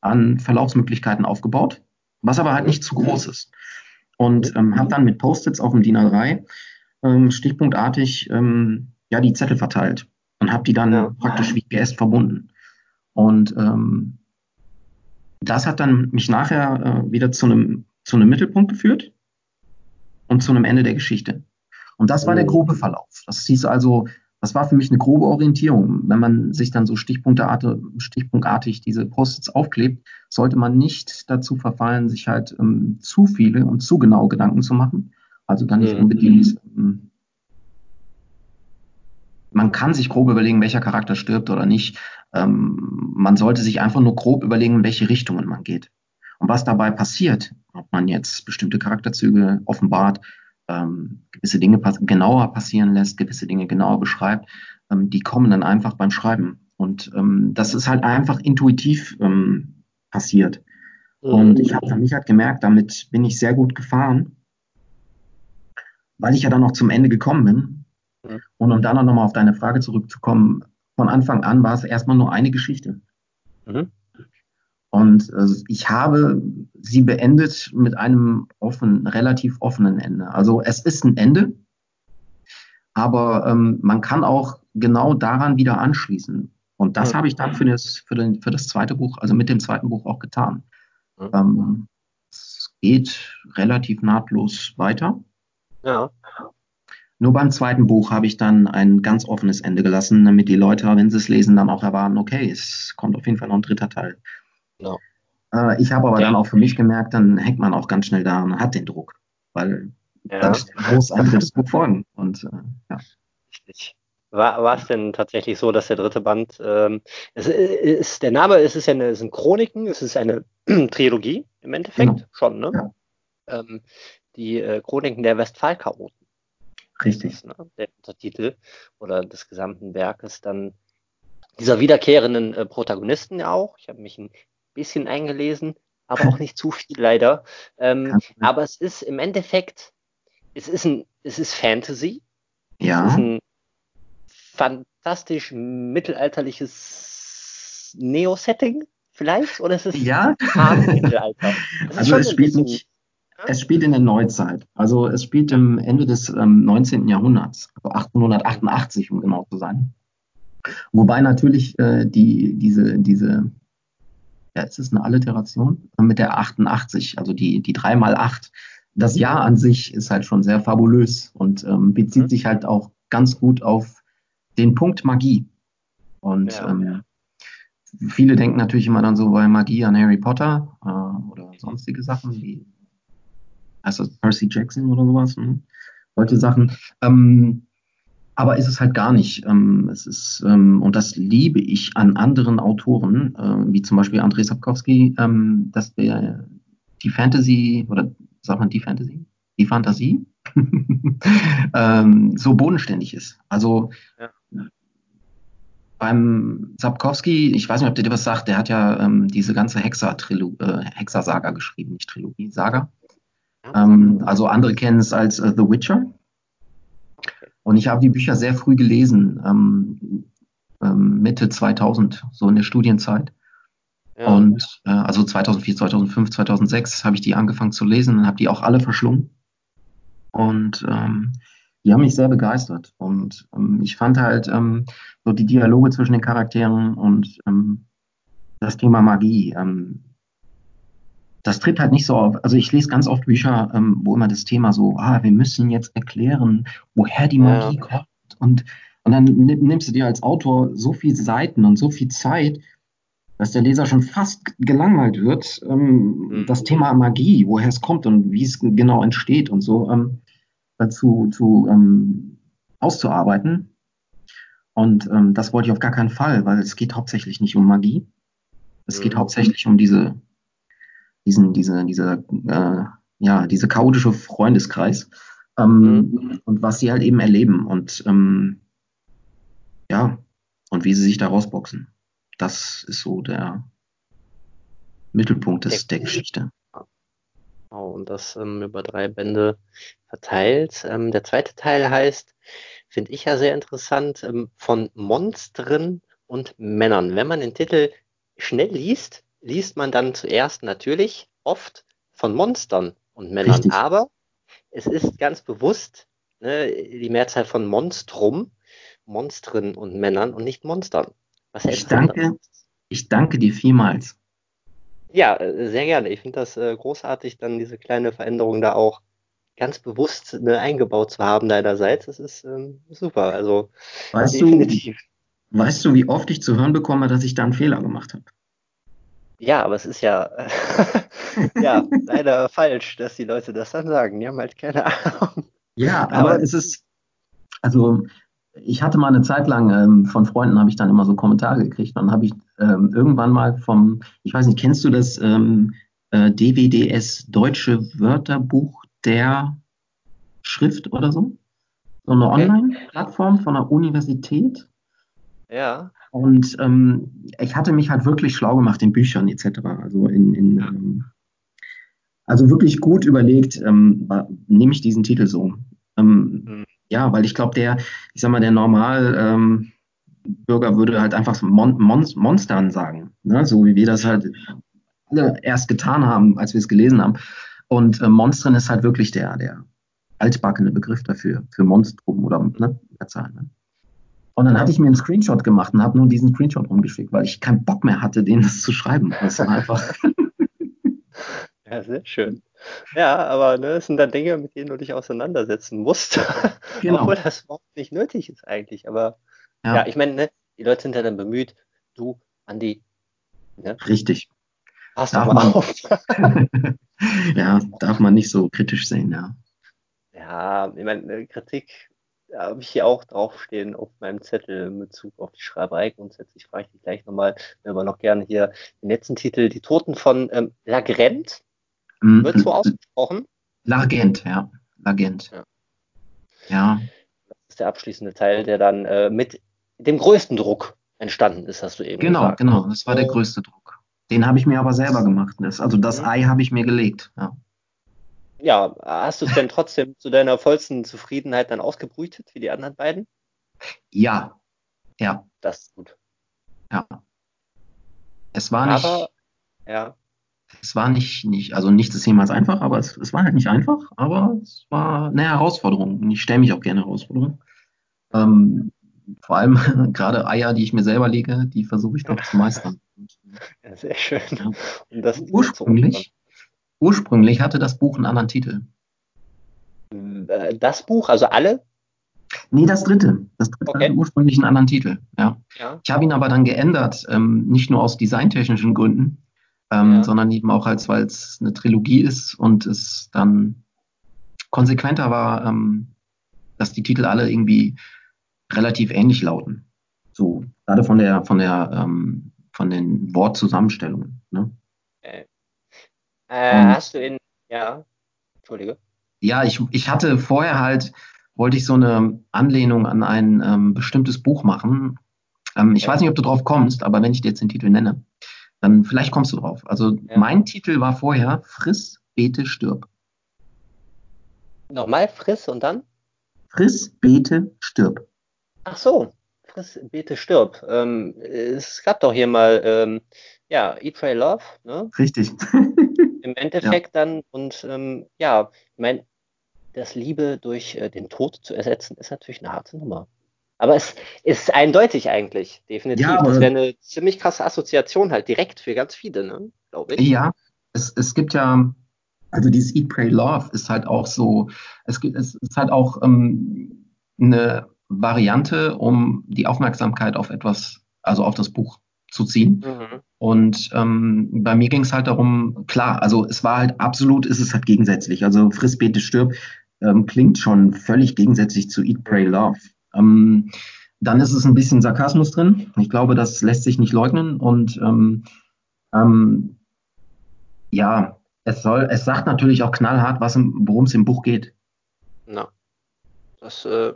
an Verlaufsmöglichkeiten aufgebaut, was aber halt nicht zu groß ist. Und ähm, habe dann mit Post-its auf dem DIN A3 ähm, stichpunktartig ähm, ja, die Zettel verteilt und habe die dann ja. praktisch wie Geäst verbunden. Und ähm, das hat dann mich nachher äh, wieder zu einem, zu einem Mittelpunkt geführt und zu einem Ende der Geschichte. Und das war der mhm. grobe Verlauf. Das hieß also, das war für mich eine grobe Orientierung. Wenn man sich dann so stichpunktartig diese Post-its aufklebt, sollte man nicht dazu verfallen, sich halt ähm, zu viele und zu genau Gedanken zu machen. Also dann nicht mhm. unbedingt. Ähm, man kann sich grob überlegen, welcher Charakter stirbt oder nicht. Ähm, man sollte sich einfach nur grob überlegen, in welche Richtungen man geht. Und was dabei passiert, ob man jetzt bestimmte Charakterzüge offenbart, ähm, gewisse Dinge pass genauer passieren lässt, gewisse Dinge genauer beschreibt, ähm, die kommen dann einfach beim Schreiben. Und ähm, das ist halt einfach intuitiv ähm, passiert. Mhm. Und ich habe für mich halt gemerkt, damit bin ich sehr gut gefahren, weil ich ja dann noch zum Ende gekommen bin. Mhm. Und um dann noch mal auf deine Frage zurückzukommen, von Anfang an war es erstmal nur eine Geschichte. Mhm. Und äh, ich habe sie beendet mit einem offen, relativ offenen Ende. Also es ist ein Ende, aber ähm, man kann auch genau daran wieder anschließen. Und das habe ich dann für das, für, den, für das zweite Buch, also mit dem zweiten Buch auch getan. Ähm, es geht relativ nahtlos weiter. Ja. Nur beim zweiten Buch habe ich dann ein ganz offenes Ende gelassen, damit die Leute, wenn sie es lesen, dann auch erwarten, okay, es kommt auf jeden Fall noch ein dritter Teil. Genau. Äh, ich habe aber ja. dann auch für mich gemerkt, dann hängt man auch ganz schnell da und hat den Druck, weil ja. dann drittes Buch folgen. Und äh, ja. Richtig. War, war es denn tatsächlich so, dass der dritte Band, ähm, es ist, der Name, es ist ja eine, es sind Chroniken, es ist eine Trilogie im Endeffekt, genau. schon, ne? Ja. Ähm, die äh, Chroniken der Westphalchaoten. Richtig. ne? Der Untertitel oder des gesamten Werkes dann dieser wiederkehrenden äh, Protagonisten ja auch. Ich habe mich ein bisschen eingelesen, aber auch nicht zu viel leider. Ähm, aber es ist im Endeffekt, es ist ein, es ist Fantasy. Ja. Es ist ein fantastisch mittelalterliches Neo-Setting vielleicht oder ist es ja. Mittelalter? also es spielt nicht, es spielt in der Neuzeit. Also es spielt im Ende des ähm, 19. Jahrhunderts, also 1888, um genau zu sein. Wobei natürlich äh, die, diese, diese, ja, ist es eine Alliteration? Mit der 88, also die, die 3 mal 8. Das Jahr an sich ist halt schon sehr fabulös und ähm, bezieht mhm. sich halt auch ganz gut auf den Punkt Magie. Und ja. ähm, viele denken natürlich immer dann so bei Magie an Harry Potter äh, oder sonstige Sachen wie das Percy Jackson oder sowas, ne? solche Sachen. Ähm, aber ist es halt gar nicht. Ähm, es ist, ähm, und das liebe ich an anderen Autoren, äh, wie zum Beispiel Andrzej Sapkowski, ähm, dass der die Fantasy, oder sagt man die Fantasy? Die Fantasie ähm, so bodenständig ist. Also ja. beim Sapkowski, ich weiß nicht, ob der dir was sagt, der hat ja ähm, diese ganze Hexer-Saga äh, Hexer geschrieben, nicht Trilogie, Saga. Ähm, also andere kennen es als äh, The Witcher. Und ich habe die Bücher sehr früh gelesen, ähm, ähm, Mitte 2000, so in der Studienzeit. Ja. Und äh, also 2004, 2005, 2006 habe ich die angefangen zu lesen und habe die auch alle verschlungen. Und ähm, die haben mich sehr begeistert. Und ähm, ich fand halt ähm, so die Dialoge zwischen den Charakteren und ähm, das Thema Magie. Ähm, das tritt halt nicht so auf. Also ich lese ganz oft Bücher, ähm, wo immer das Thema so, ah, wir müssen jetzt erklären, woher die Magie ja. kommt. Und, und dann nimmst du dir als Autor so viel Seiten und so viel Zeit, dass der Leser schon fast gelangweilt wird, ähm, mhm. das Thema Magie, woher es kommt und wie es genau entsteht und so ähm, dazu zu ähm, auszuarbeiten. Und ähm, das wollte ich auf gar keinen Fall, weil es geht hauptsächlich nicht um Magie. Es geht mhm. hauptsächlich um diese diesen, diese, diese, äh, ja, diese chaotische Freundeskreis ähm, mhm. und was sie halt eben erleben und ähm, ja, und wie sie sich da rausboxen. Das ist so der Mittelpunkt des, der Geschichte. Genau, und das ähm, über drei Bände verteilt. Ähm, der zweite Teil heißt finde ich ja sehr interessant, ähm, von Monstern und Männern. Wenn man den Titel schnell liest, liest man dann zuerst natürlich oft von Monstern und Männern. Richtig. Aber es ist ganz bewusst ne, die Mehrzahl von Monstrum, Monstren und Männern und nicht Monstern. Was ich, danke, ich danke dir vielmals. Ja, äh, sehr gerne. Ich finde das äh, großartig, dann diese kleine Veränderung da auch ganz bewusst ne, eingebaut zu haben deinerseits. Das ist ähm, super. Also weißt definitiv. Du, weißt du, wie oft ich zu hören bekomme, dass ich da einen Fehler gemacht habe? Ja, aber es ist ja, ja leider falsch, dass die Leute das dann sagen. Die haben halt keine Ahnung. Ja, aber, aber es ist, also ich hatte mal eine Zeit lang ähm, von Freunden habe ich dann immer so Kommentare gekriegt. Dann habe ich ähm, irgendwann mal vom, ich weiß nicht, kennst du das ähm, äh, DWDS Deutsche Wörterbuch der Schrift oder so? So eine. Online-Plattform von der Universität. Ja. Und ähm, ich hatte mich halt wirklich schlau gemacht in Büchern etc. Also in, in ähm, also wirklich gut überlegt, ähm, nehme ich diesen Titel so. Ähm, mhm. Ja, weil ich glaube, der, ich sag mal, der normal ähm, Bürger würde halt einfach Mon Mon Monstern sagen, ne? so wie wir das halt alle erst getan haben, als wir es gelesen haben. Und äh, Monstern ist halt wirklich der, der altbackene Begriff dafür, für Monstrum oder ne, Mehrzahl. Ne? Und dann hatte ich mir einen Screenshot gemacht und habe nur diesen Screenshot rumgeschickt, weil ich keinen Bock mehr hatte, den das zu schreiben. Das war einfach. ja, sehr schön. Ja, aber ne, es sind dann Dinge, mit denen du dich auseinandersetzen musst. Genau. Obwohl das überhaupt nicht nötig ist eigentlich. Aber ja, ja ich meine, ne, die Leute sind ja dann bemüht, du, Andi. Ne? Richtig. Pass darf doch mal man, auf. ja, darf man nicht so kritisch sehen, ja. Ja, ich meine, ne, Kritik habe ich hier auch draufstehen auf meinem Zettel in Bezug auf die Schreiberei. Grundsätzlich frage ich dich gleich nochmal, aber noch gerne hier den letzten Titel, Die Toten von ähm, Lagrent. Mhm. Wird so ausgesprochen? Largent, ja. Largent. Ja. ja. Das ist der abschließende Teil, der dann äh, mit dem größten Druck entstanden ist, hast du eben genau, gesagt. Genau, genau. Das war der größte Druck. Den habe ich mir aber selber gemacht. Das, also das mhm. Ei habe ich mir gelegt. Ja. Ja, hast du es denn trotzdem zu deiner vollsten Zufriedenheit dann ausgebrütet, wie die anderen beiden? Ja, ja. Das ist gut. Ja. Es war nicht. Aber, ja es war nicht, nicht, also nichts ist jemals einfach, aber es, es war halt nicht einfach, aber es war eine Herausforderung und ich stelle mich auch gerne Herausforderungen. Ähm, vor allem gerade Eier, die ich mir selber lege, die versuche ich doch zu meistern. Ja, sehr schön. Ja. Und das ursprünglich, ursprünglich hatte das Buch einen anderen Titel. Äh, das Buch, also alle? Nee, das dritte. Das dritte okay. hatte ursprünglich einen anderen Titel. Ja. ja. Ich habe ihn aber dann geändert, ähm, nicht nur aus designtechnischen Gründen, ähm, ja. sondern eben auch als, weil es eine Trilogie ist und es dann konsequenter war, ähm, dass die Titel alle irgendwie relativ ähnlich lauten. So, gerade von der, von der, ähm, von den Wortzusammenstellungen. Ne? Äh, äh, hast du in, ja, Entschuldige. Ja, ich, ich hatte vorher halt, wollte ich so eine Anlehnung an ein ähm, bestimmtes Buch machen. Ähm, ich ja. weiß nicht, ob du drauf kommst, aber wenn ich dir jetzt den Titel nenne. Dann vielleicht kommst du drauf. Also ja. mein Titel war vorher Friss, Bete, Stirb. Nochmal, friss und dann? Friss, bete, stirb. Ach so, friss, bete, stirb. Ähm, es gab doch hier mal, ähm, ja, Eat, Pray, Love. Ne? Richtig. Im Endeffekt ja. dann, und ähm, ja, ich meine, das Liebe durch äh, den Tod zu ersetzen, ist natürlich eine harte Nummer. Aber es ist eindeutig eigentlich, definitiv. Ja, das wäre eine ziemlich krasse Assoziation halt direkt für ganz viele, ne? glaube ich. Ja, es, es gibt ja, also dieses Eat, Pray, Love ist halt auch so, es, gibt, es ist halt auch ähm, eine Variante, um die Aufmerksamkeit auf etwas, also auf das Buch zu ziehen. Mhm. Und ähm, bei mir ging es halt darum, klar, also es war halt absolut, ist es halt gegensätzlich. Also Friss, Bete, Stirb ähm, klingt schon völlig gegensätzlich zu Eat, Pray, Love. Ähm, dann ist es ein bisschen Sarkasmus drin. Ich glaube, das lässt sich nicht leugnen. Und ähm, ähm, ja, es soll, es sagt natürlich auch knallhart, worum es im Buch geht. Na, das äh,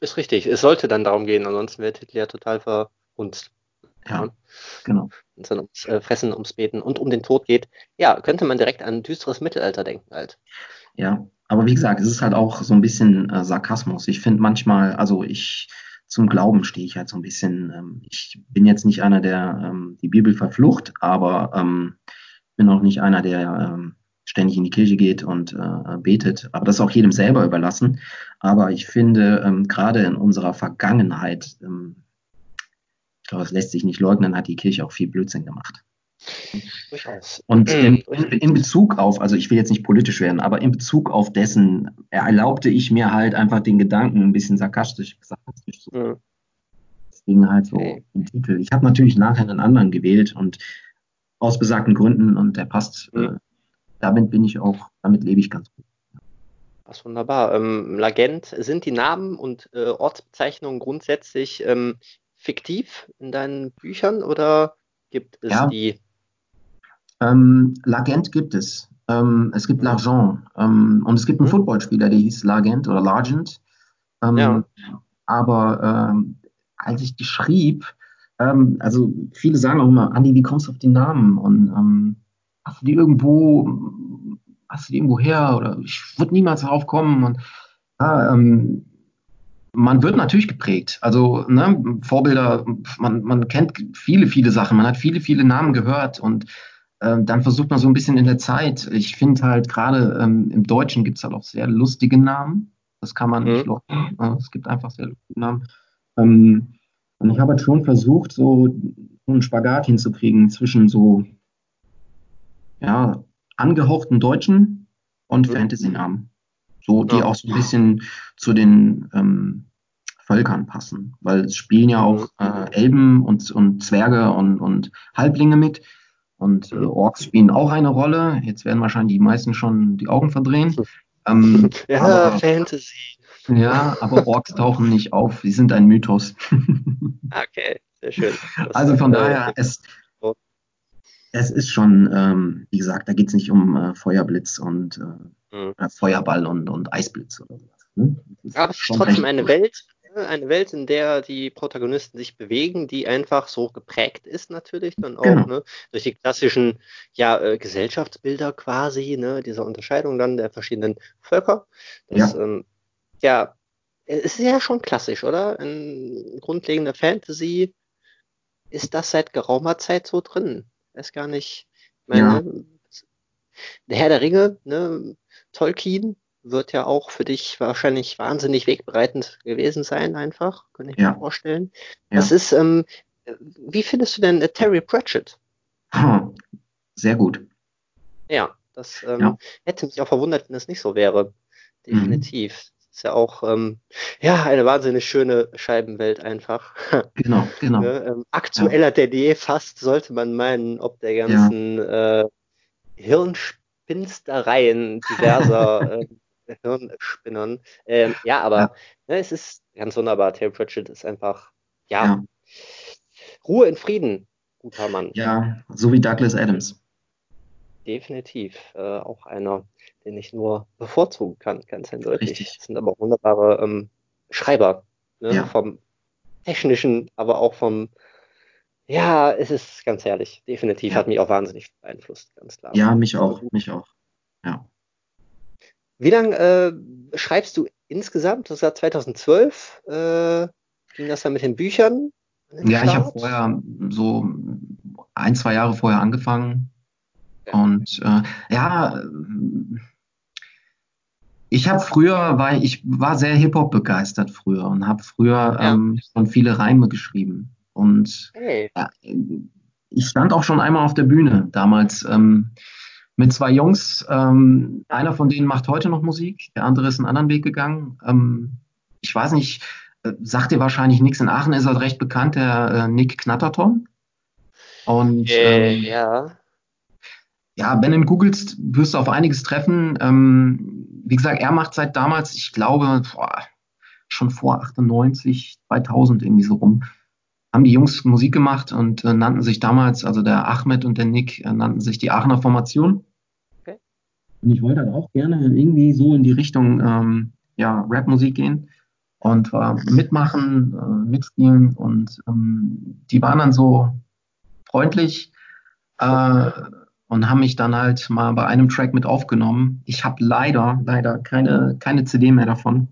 ist richtig. Es sollte dann darum gehen, ansonsten wäre Titel ja total verhunzt. Ja, ja, genau. Wenn es dann ums äh, Fressen, ums Beten und um den Tod geht, ja, könnte man direkt an ein düsteres Mittelalter denken halt. Ja, aber wie gesagt, es ist halt auch so ein bisschen äh, Sarkasmus. Ich finde manchmal, also ich zum Glauben stehe ich halt so ein bisschen. Ähm, ich bin jetzt nicht einer, der ähm, die Bibel verflucht, aber ähm, bin auch nicht einer, der ähm, ständig in die Kirche geht und äh, betet. Aber das ist auch jedem selber überlassen. Aber ich finde, ähm, gerade in unserer Vergangenheit, ähm, es lässt sich nicht leugnen, hat die Kirche auch viel Blödsinn gemacht. Und in, in, in, Bezug auf, also ich will jetzt nicht politisch werden, aber in Bezug auf dessen erlaubte ich mir halt einfach den Gedanken ein bisschen sarkastisch, sarkastisch zu. Mhm. Deswegen halt so okay. den Titel. Ich habe natürlich nachher einen anderen gewählt und aus besagten Gründen und der passt. Mhm. Äh, damit bin ich auch, damit lebe ich ganz gut. Das ist wunderbar. Ähm, Lagent, sind die Namen und äh, Ortsbezeichnungen grundsätzlich ähm, fiktiv in deinen Büchern oder gibt es ja. die? Ähm, Lagent gibt es. Ähm, es gibt L'Argent. Ähm, und es gibt einen mhm. Footballspieler, der hieß Lagent oder Largent. Ähm, ja. Aber ähm, als ich die schrieb, ähm, also viele sagen auch immer, Andi, wie kommst du auf die Namen? Und hast du die irgendwo, hast du die irgendwo her? Oder ich würde niemals darauf kommen. Und ja, ähm, man wird natürlich geprägt. Also ne, Vorbilder, man, man kennt viele, viele Sachen, man hat viele, viele Namen gehört und äh, dann versucht man so ein bisschen in der Zeit. Ich finde halt gerade ähm, im Deutschen gibt es halt auch sehr lustige Namen. Das kann man mhm. nicht locken. Es gibt einfach sehr lustige Namen. Ähm, und ich habe halt schon versucht, so, so einen Spagat hinzukriegen zwischen so ja, angehauchten deutschen und mhm. Fantasy-Namen. So, die ja. auch so ein bisschen zu den ähm, Völkern passen. Weil es spielen ja auch mhm. äh, Elben und, und Zwerge und, und Halblinge mit. Und äh, mhm. Orks spielen auch eine Rolle. Jetzt werden wahrscheinlich die meisten schon die Augen verdrehen. Ähm, ja, aber, Fantasy. Ja, aber Orks tauchen nicht auf. Sie sind ein Mythos. okay, sehr schön. Das also von daher, es, es ist schon, ähm, wie gesagt, da geht es nicht um äh, Feuerblitz und äh, mhm. Feuerball und, und Eisblitz oder sowas. Ne? Aber es ist trotzdem eine Welt, ne? eine Welt, in der die Protagonisten sich bewegen, die einfach so geprägt ist natürlich dann auch genau. ne, durch die klassischen ja, äh, Gesellschaftsbilder quasi, ne, dieser Unterscheidung dann der verschiedenen Völker. Das, ja. Ähm, ja, es ist ja schon klassisch, oder? In grundlegender Fantasy ist das seit geraumer Zeit so drin weiß gar nicht. Meine, ja. Der Herr der Ringe, ne, Tolkien wird ja auch für dich wahrscheinlich wahnsinnig wegbereitend gewesen sein, einfach, könnte ich ja. mir vorstellen. Ja. Das ist, ähm, wie findest du denn äh, Terry Pratchett? Sehr gut. Ja, das ähm, ja. hätte mich auch verwundert, wenn das nicht so wäre. Definitiv. Mhm ist ja auch ähm, ja eine wahnsinnig schöne Scheibenwelt einfach. Genau, genau. ne? ähm, aktueller ja. denn je fast sollte man meinen, ob der ganzen ja. äh, Hirnspinstereien diverser äh, Hirnspinnern. Ähm, ja, aber ja. Ne, es ist ganz wunderbar. Terry Pratchett ist einfach ja, Ruhe in Frieden, guter Mann. Ja, so wie Douglas Adams. Definitiv. Äh, auch einer den ich nur bevorzugen kann, ganz eindeutig. Richtig. Das sind aber auch wunderbare ähm, Schreiber, ne? ja. vom technischen, aber auch vom, ja, es ist ganz herrlich. Definitiv ja. hat mich auch wahnsinnig beeinflusst, ganz klar. Ja, mich auch, mich auch. Ja. Wie lange äh, schreibst du insgesamt? Das war 2012. Äh, ging das dann mit den Büchern? ja, Start? ich habe vorher so ein, zwei Jahre vorher angefangen. Ja. Und äh, ja, ich habe früher, war ich war sehr Hip-Hop begeistert früher und habe früher ja. ähm, schon viele Reime geschrieben. Und hey. ja, ich stand auch schon einmal auf der Bühne damals ähm, mit zwei Jungs. Ähm, einer von denen macht heute noch Musik, der andere ist einen anderen Weg gegangen. Ähm, ich weiß nicht, äh, sagt dir wahrscheinlich nichts. In Aachen ist er recht bekannt, der äh, Nick Knatterton. Und äh, ähm, ja. Ja, wenn du ihn googelst, wirst du auf einiges treffen. Ähm, wie gesagt, er macht seit damals, ich glaube, boah, schon vor 98, 2000 irgendwie so rum, haben die Jungs Musik gemacht und äh, nannten sich damals, also der Ahmed und der Nick, äh, nannten sich die Aachener Formation. Okay. Und ich wollte halt auch gerne irgendwie so in die Richtung ähm, ja, Rapmusik gehen und äh, mitmachen, äh, mitspielen und ähm, die waren dann so freundlich äh, und haben mich dann halt mal bei einem Track mit aufgenommen. Ich habe leider, leider keine, keine CD mehr davon.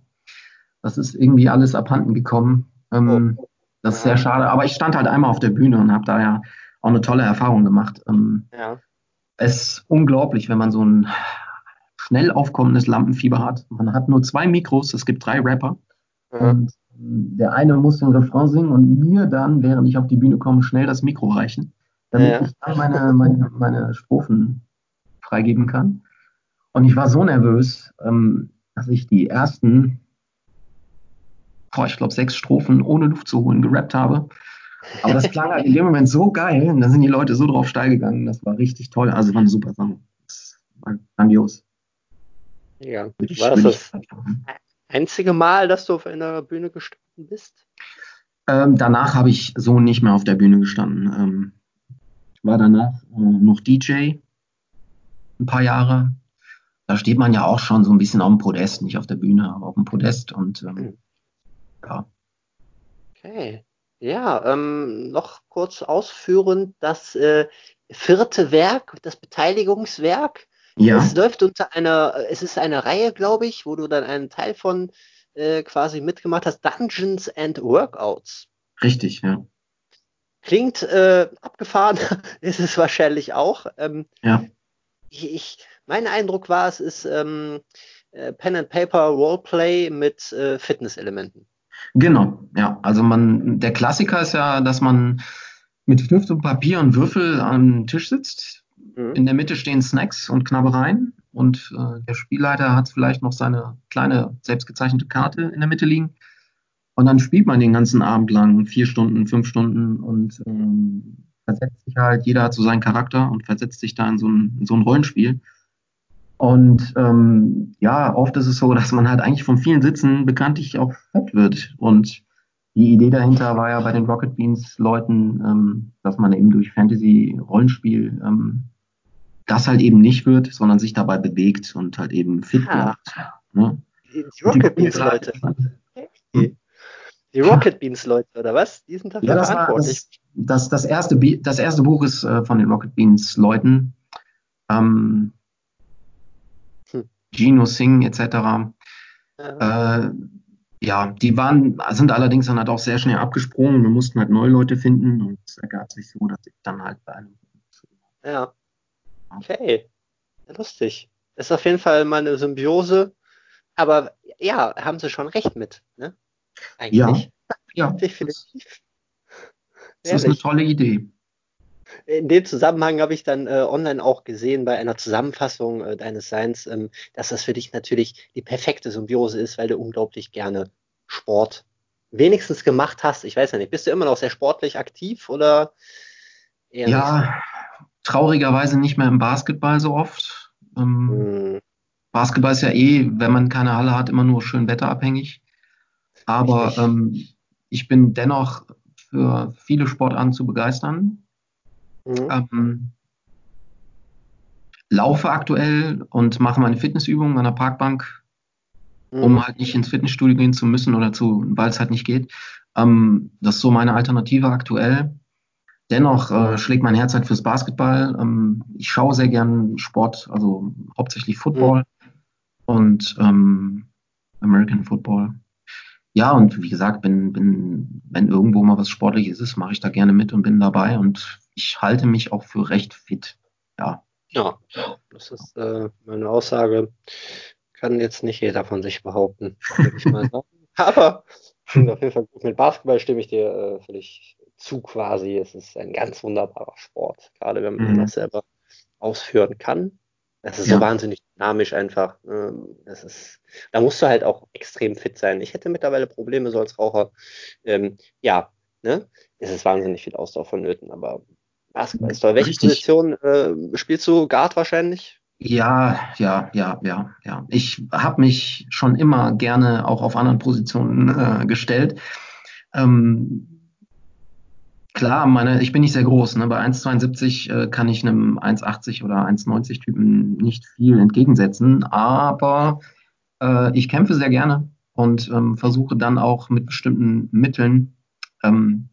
Das ist irgendwie alles abhanden gekommen. Ähm, oh. Das ist sehr schade. Aber ich stand halt einmal auf der Bühne und habe da ja auch eine tolle Erfahrung gemacht. Ähm, ja. Es ist unglaublich, wenn man so ein schnell aufkommendes Lampenfieber hat. Man hat nur zwei Mikros, es gibt drei Rapper. Mhm. Und der eine muss den Refrain singen und mir dann, während ich auf die Bühne komme, schnell das Mikro reichen damit ja. ich dann meine, meine, meine Strophen freigeben kann. Und ich war so nervös, ähm, dass ich die ersten, boah, ich glaube, sechs Strophen ohne Luft zu holen gerappt habe. Aber das klang halt in dem Moment so geil und da sind die Leute so drauf steil gegangen. Das war richtig toll. Also war eine super Sache. Das war grandios. Ja, ich, war das das einzige Mal, dass du auf einer Bühne gestanden bist? Ähm, danach habe ich so nicht mehr auf der Bühne gestanden. Ähm, war danach äh, noch DJ ein paar Jahre. Da steht man ja auch schon so ein bisschen auf dem Podest, nicht auf der Bühne, aber auf dem Podest und ähm, hm. Ja. Okay. Ja, ähm, noch kurz ausführend, das äh, vierte Werk, das Beteiligungswerk. Ja. Es läuft unter einer, es ist eine Reihe, glaube ich, wo du dann einen Teil von äh, quasi mitgemacht hast, Dungeons and Workouts. Richtig, ja. Klingt äh, abgefahren, ist es wahrscheinlich auch. Ähm, ja. Ich, ich, mein Eindruck war, es ist ähm, äh, Pen and Paper Roleplay mit äh, Fitnesselementen. Genau, ja. Also man, der Klassiker ist ja, dass man mit Stift und Papier und Würfel am Tisch sitzt. Mhm. In der Mitte stehen Snacks und Knabbereien und äh, der Spielleiter hat vielleicht noch seine kleine selbstgezeichnete Karte in der Mitte liegen. Und dann spielt man den ganzen Abend lang, vier Stunden, fünf Stunden und ähm, versetzt sich halt, jeder hat so seinen Charakter und versetzt sich da in so ein, in so ein Rollenspiel. Und ähm, ja, oft ist es so, dass man halt eigentlich von vielen Sitzen bekanntlich auch fett wird. Und die Idee dahinter war ja bei den Rocket Beans Leuten, ähm, dass man eben durch Fantasy-Rollenspiel ähm, das halt eben nicht wird, sondern sich dabei bewegt und halt eben fit ja. bleibt. Ne? Die, die Rocket Beans Leute. Hm? Die Rocket Beans Leute, oder was? Die sind dafür ja, das verantwortlich. War das, das, das, erste, das erste Buch ist äh, von den Rocket Beans Leuten. Ähm, hm. Gino Singh etc. Ja. Äh, ja, die waren, sind allerdings dann halt auch sehr schnell abgesprungen. Wir mussten halt neue Leute finden und es ergab sich so, dass ich dann halt bei einem. Ja. Okay. Lustig. Ist auf jeden Fall mal eine Symbiose. Aber ja, haben sie schon recht mit. Ne? Eigentlich. Ja, ja. Definitiv. Das ist eine tolle Idee. In dem Zusammenhang habe ich dann äh, online auch gesehen bei einer Zusammenfassung äh, deines Seins, ähm, dass das für dich natürlich die perfekte Symbiose ist, weil du unglaublich gerne Sport wenigstens gemacht hast. Ich weiß ja nicht, bist du immer noch sehr sportlich aktiv oder eher Ja, nicht? traurigerweise nicht mehr im Basketball so oft. Ähm, hm. Basketball ist ja eh, wenn man keine Halle hat, immer nur schön wetterabhängig. Aber ähm, ich bin dennoch für viele Sportarten zu begeistern. Mhm. Ähm, laufe aktuell und mache meine Fitnessübungen an der Parkbank, mhm. um halt nicht ins Fitnessstudio gehen zu müssen oder zu, weil es halt nicht geht. Ähm, das ist so meine Alternative aktuell. Dennoch äh, schlägt mein Herz halt fürs Basketball. Ähm, ich schaue sehr gern Sport, also hauptsächlich Football mhm. und ähm, American Football. Ja, und wie gesagt, bin, bin, wenn irgendwo mal was Sportliches ist, mache ich da gerne mit und bin dabei und ich halte mich auch für recht fit. Ja. Ja, das ist äh, meine Aussage. Kann jetzt nicht jeder von sich behaupten, würde ich mal sagen. Aber auf jeden Fall gut. Mit Basketball stimme ich dir äh, völlig zu quasi. Es ist ein ganz wunderbarer Sport, gerade wenn man mhm. das selber ausführen kann. Das ist ja. so wahnsinnig dynamisch einfach. Ähm, das ist, da musst du halt auch extrem fit sein. Ich hätte mittlerweile Probleme so als Raucher. Ähm, ja, ne? Es ist wahnsinnig viel Ausdauer vonnöten, aber Basketball ist toll. Welche Richtig. Position äh, spielst du? Guard wahrscheinlich? Ja, ja, ja, ja, ja. Ich habe mich schon immer gerne auch auf anderen Positionen äh, gestellt. Ähm, Klar, meine, ich bin nicht sehr groß. Ne? Bei 1,72 äh, kann ich einem 1,80 oder 1,90 Typen nicht viel entgegensetzen. Aber äh, ich kämpfe sehr gerne und ähm, versuche dann auch mit bestimmten Mitteln ähm,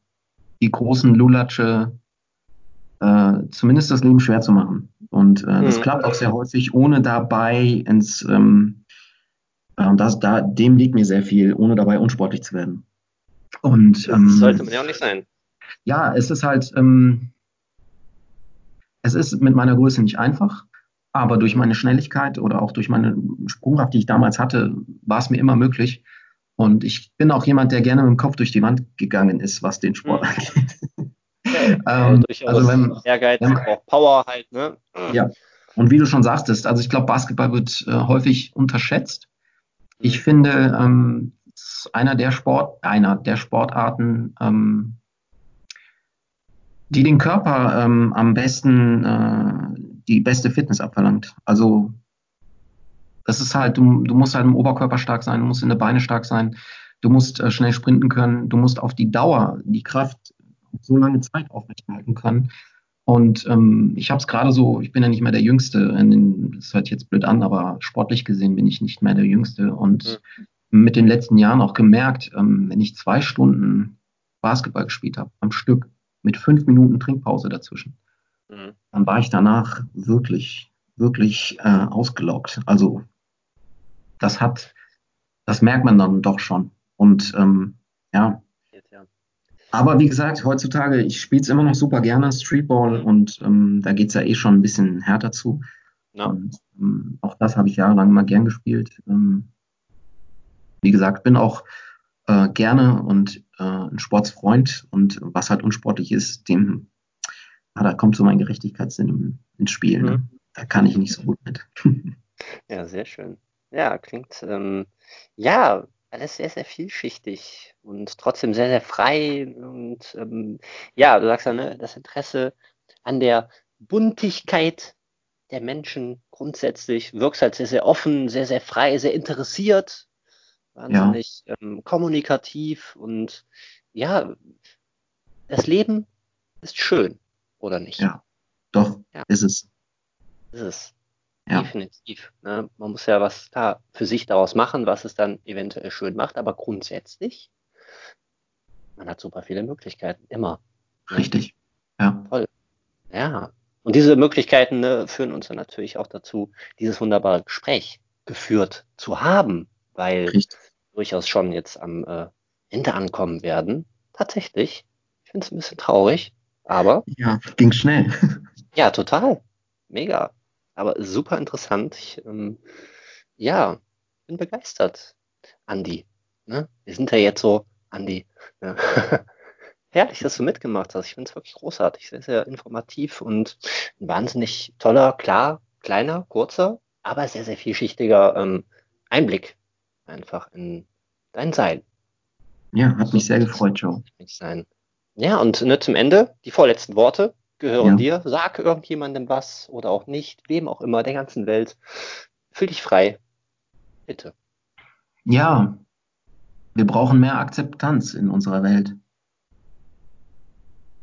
die großen Lulatsche äh, zumindest das Leben schwer zu machen. Und äh, das mhm. klappt auch sehr häufig, ohne dabei ins, ähm, äh, das, da, dem liegt mir sehr viel, ohne dabei unsportlich zu werden. Und, ähm, das sollte man ja auch nicht sein. Ja, es ist halt, ähm, es ist mit meiner Größe nicht einfach, aber durch meine Schnelligkeit oder auch durch meine Sprungkraft, die ich damals hatte, war es mir immer möglich. Und ich bin auch jemand, der gerne mit dem Kopf durch die Wand gegangen ist, was den Sport mhm. angeht. Ja, ähm, also wenn, Ehrgeiz, wenn, auch Power halt, ne? Ja. Und wie du schon sagtest, also ich glaube, Basketball wird äh, häufig unterschätzt. Ich mhm. finde, ähm, einer der Sport, einer der Sportarten, ähm, die den Körper ähm, am besten äh, die beste Fitness abverlangt. Also das ist halt, du, du musst halt im Oberkörper stark sein, du musst in der Beine stark sein, du musst äh, schnell sprinten können, du musst auf die Dauer die Kraft so lange Zeit aufrechterhalten können. Und ähm, ich habe es gerade so, ich bin ja nicht mehr der Jüngste, den, das hört jetzt blöd an, aber sportlich gesehen bin ich nicht mehr der Jüngste. Und mhm. mit den letzten Jahren auch gemerkt, ähm, wenn ich zwei Stunden Basketball gespielt habe, am Stück, mit fünf Minuten Trinkpause dazwischen, mhm. dann war ich danach wirklich, wirklich äh, ausgelaugt. Also das hat, das merkt man dann doch schon. Und ähm, ja. Aber wie gesagt, heutzutage, ich spiele es immer noch super gerne, Streetball, und ähm, da geht es ja eh schon ein bisschen härter zu. Ja. Und ähm, auch das habe ich jahrelang mal gern gespielt. Ähm, wie gesagt, bin auch äh, gerne und äh, ein Sportsfreund und was halt unsportlich ist, dem, ah, da kommt so mein Gerechtigkeitssinn ins Spiel. Ne? Mhm. Ne? Da kann ich nicht so gut mit. ja, sehr schön. Ja, klingt, ähm, ja, alles sehr, sehr vielschichtig und trotzdem sehr, sehr frei. Und ähm, ja, du sagst ja, ne, das Interesse an der Buntigkeit der Menschen grundsätzlich wirkst halt sehr, sehr offen, sehr, sehr frei, sehr interessiert wahnsinnig ja. ähm, kommunikativ und ja, das Leben ist schön, oder nicht? Ja, doch, ja. ist es. Ist es. Ja. Definitiv. Ne? Man muss ja was da für sich daraus machen, was es dann eventuell schön macht, aber grundsätzlich, man hat super viele Möglichkeiten, immer. Ne? Richtig. Ja. Toll. Ja. Und diese Möglichkeiten ne, führen uns dann natürlich auch dazu, dieses wunderbare Gespräch geführt zu haben weil Richtig. durchaus schon jetzt am äh, Ende ankommen werden. Tatsächlich. Ich finde es ein bisschen traurig, aber. Ja, ging schnell. ja, total. Mega. Aber super interessant. Ich, ähm, ja, bin begeistert, Andi. Ne? Wir sind ja jetzt so, Andi. Ne? Herrlich, dass du mitgemacht hast. Ich finde es wirklich großartig, sehr, sehr informativ und ein wahnsinnig toller, klar, kleiner, kurzer, aber sehr, sehr vielschichtiger ähm, Einblick einfach in dein Sein. Ja, hat mich sehr gefreut, Joe. Sein. Ja, und ne, zum Ende, die vorletzten Worte gehören ja. dir. Sag irgendjemandem was oder auch nicht, wem auch immer, der ganzen Welt. Fühl dich frei. Bitte. Ja, wir brauchen mehr Akzeptanz in unserer Welt.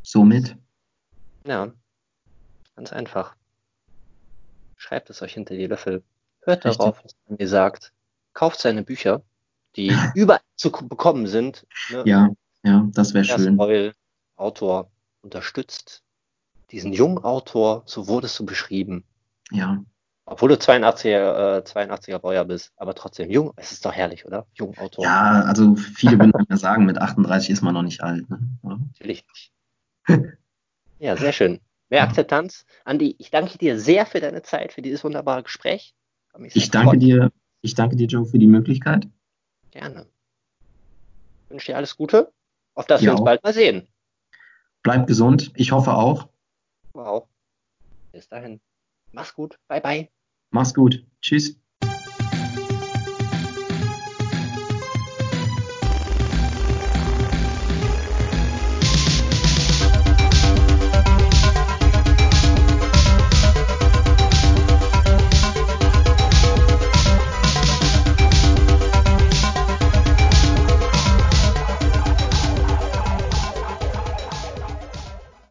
Somit. Ja, ganz einfach. Schreibt es euch hinter die Löffel. Hört Richtig. darauf, was man mir sagt kauft seine Bücher, die überall zu bekommen sind. Ne? Ja, ja, das wäre schön. Reul, Autor, unterstützt diesen jungen Autor, so wurdest du beschrieben. Ja. Obwohl du 82er, äh, 82er Baujahr bist, aber trotzdem jung. Es ist doch herrlich, oder? Jung Autor. Ja, also viele würden mir sagen, mit 38 ist man noch nicht alt. Ne? Ja. Natürlich nicht. ja, sehr schön. Mehr Akzeptanz. Andi, ich danke dir sehr für deine Zeit, für dieses wunderbare Gespräch. Ich danke dir ich danke dir, Joe, für die Möglichkeit. Gerne. Ich wünsche dir alles Gute, auf dass wir uns auch. bald mal sehen. Bleib gesund, ich hoffe auch. Wow. Bis dahin. Mach's gut. Bye, bye. Mach's gut. Tschüss.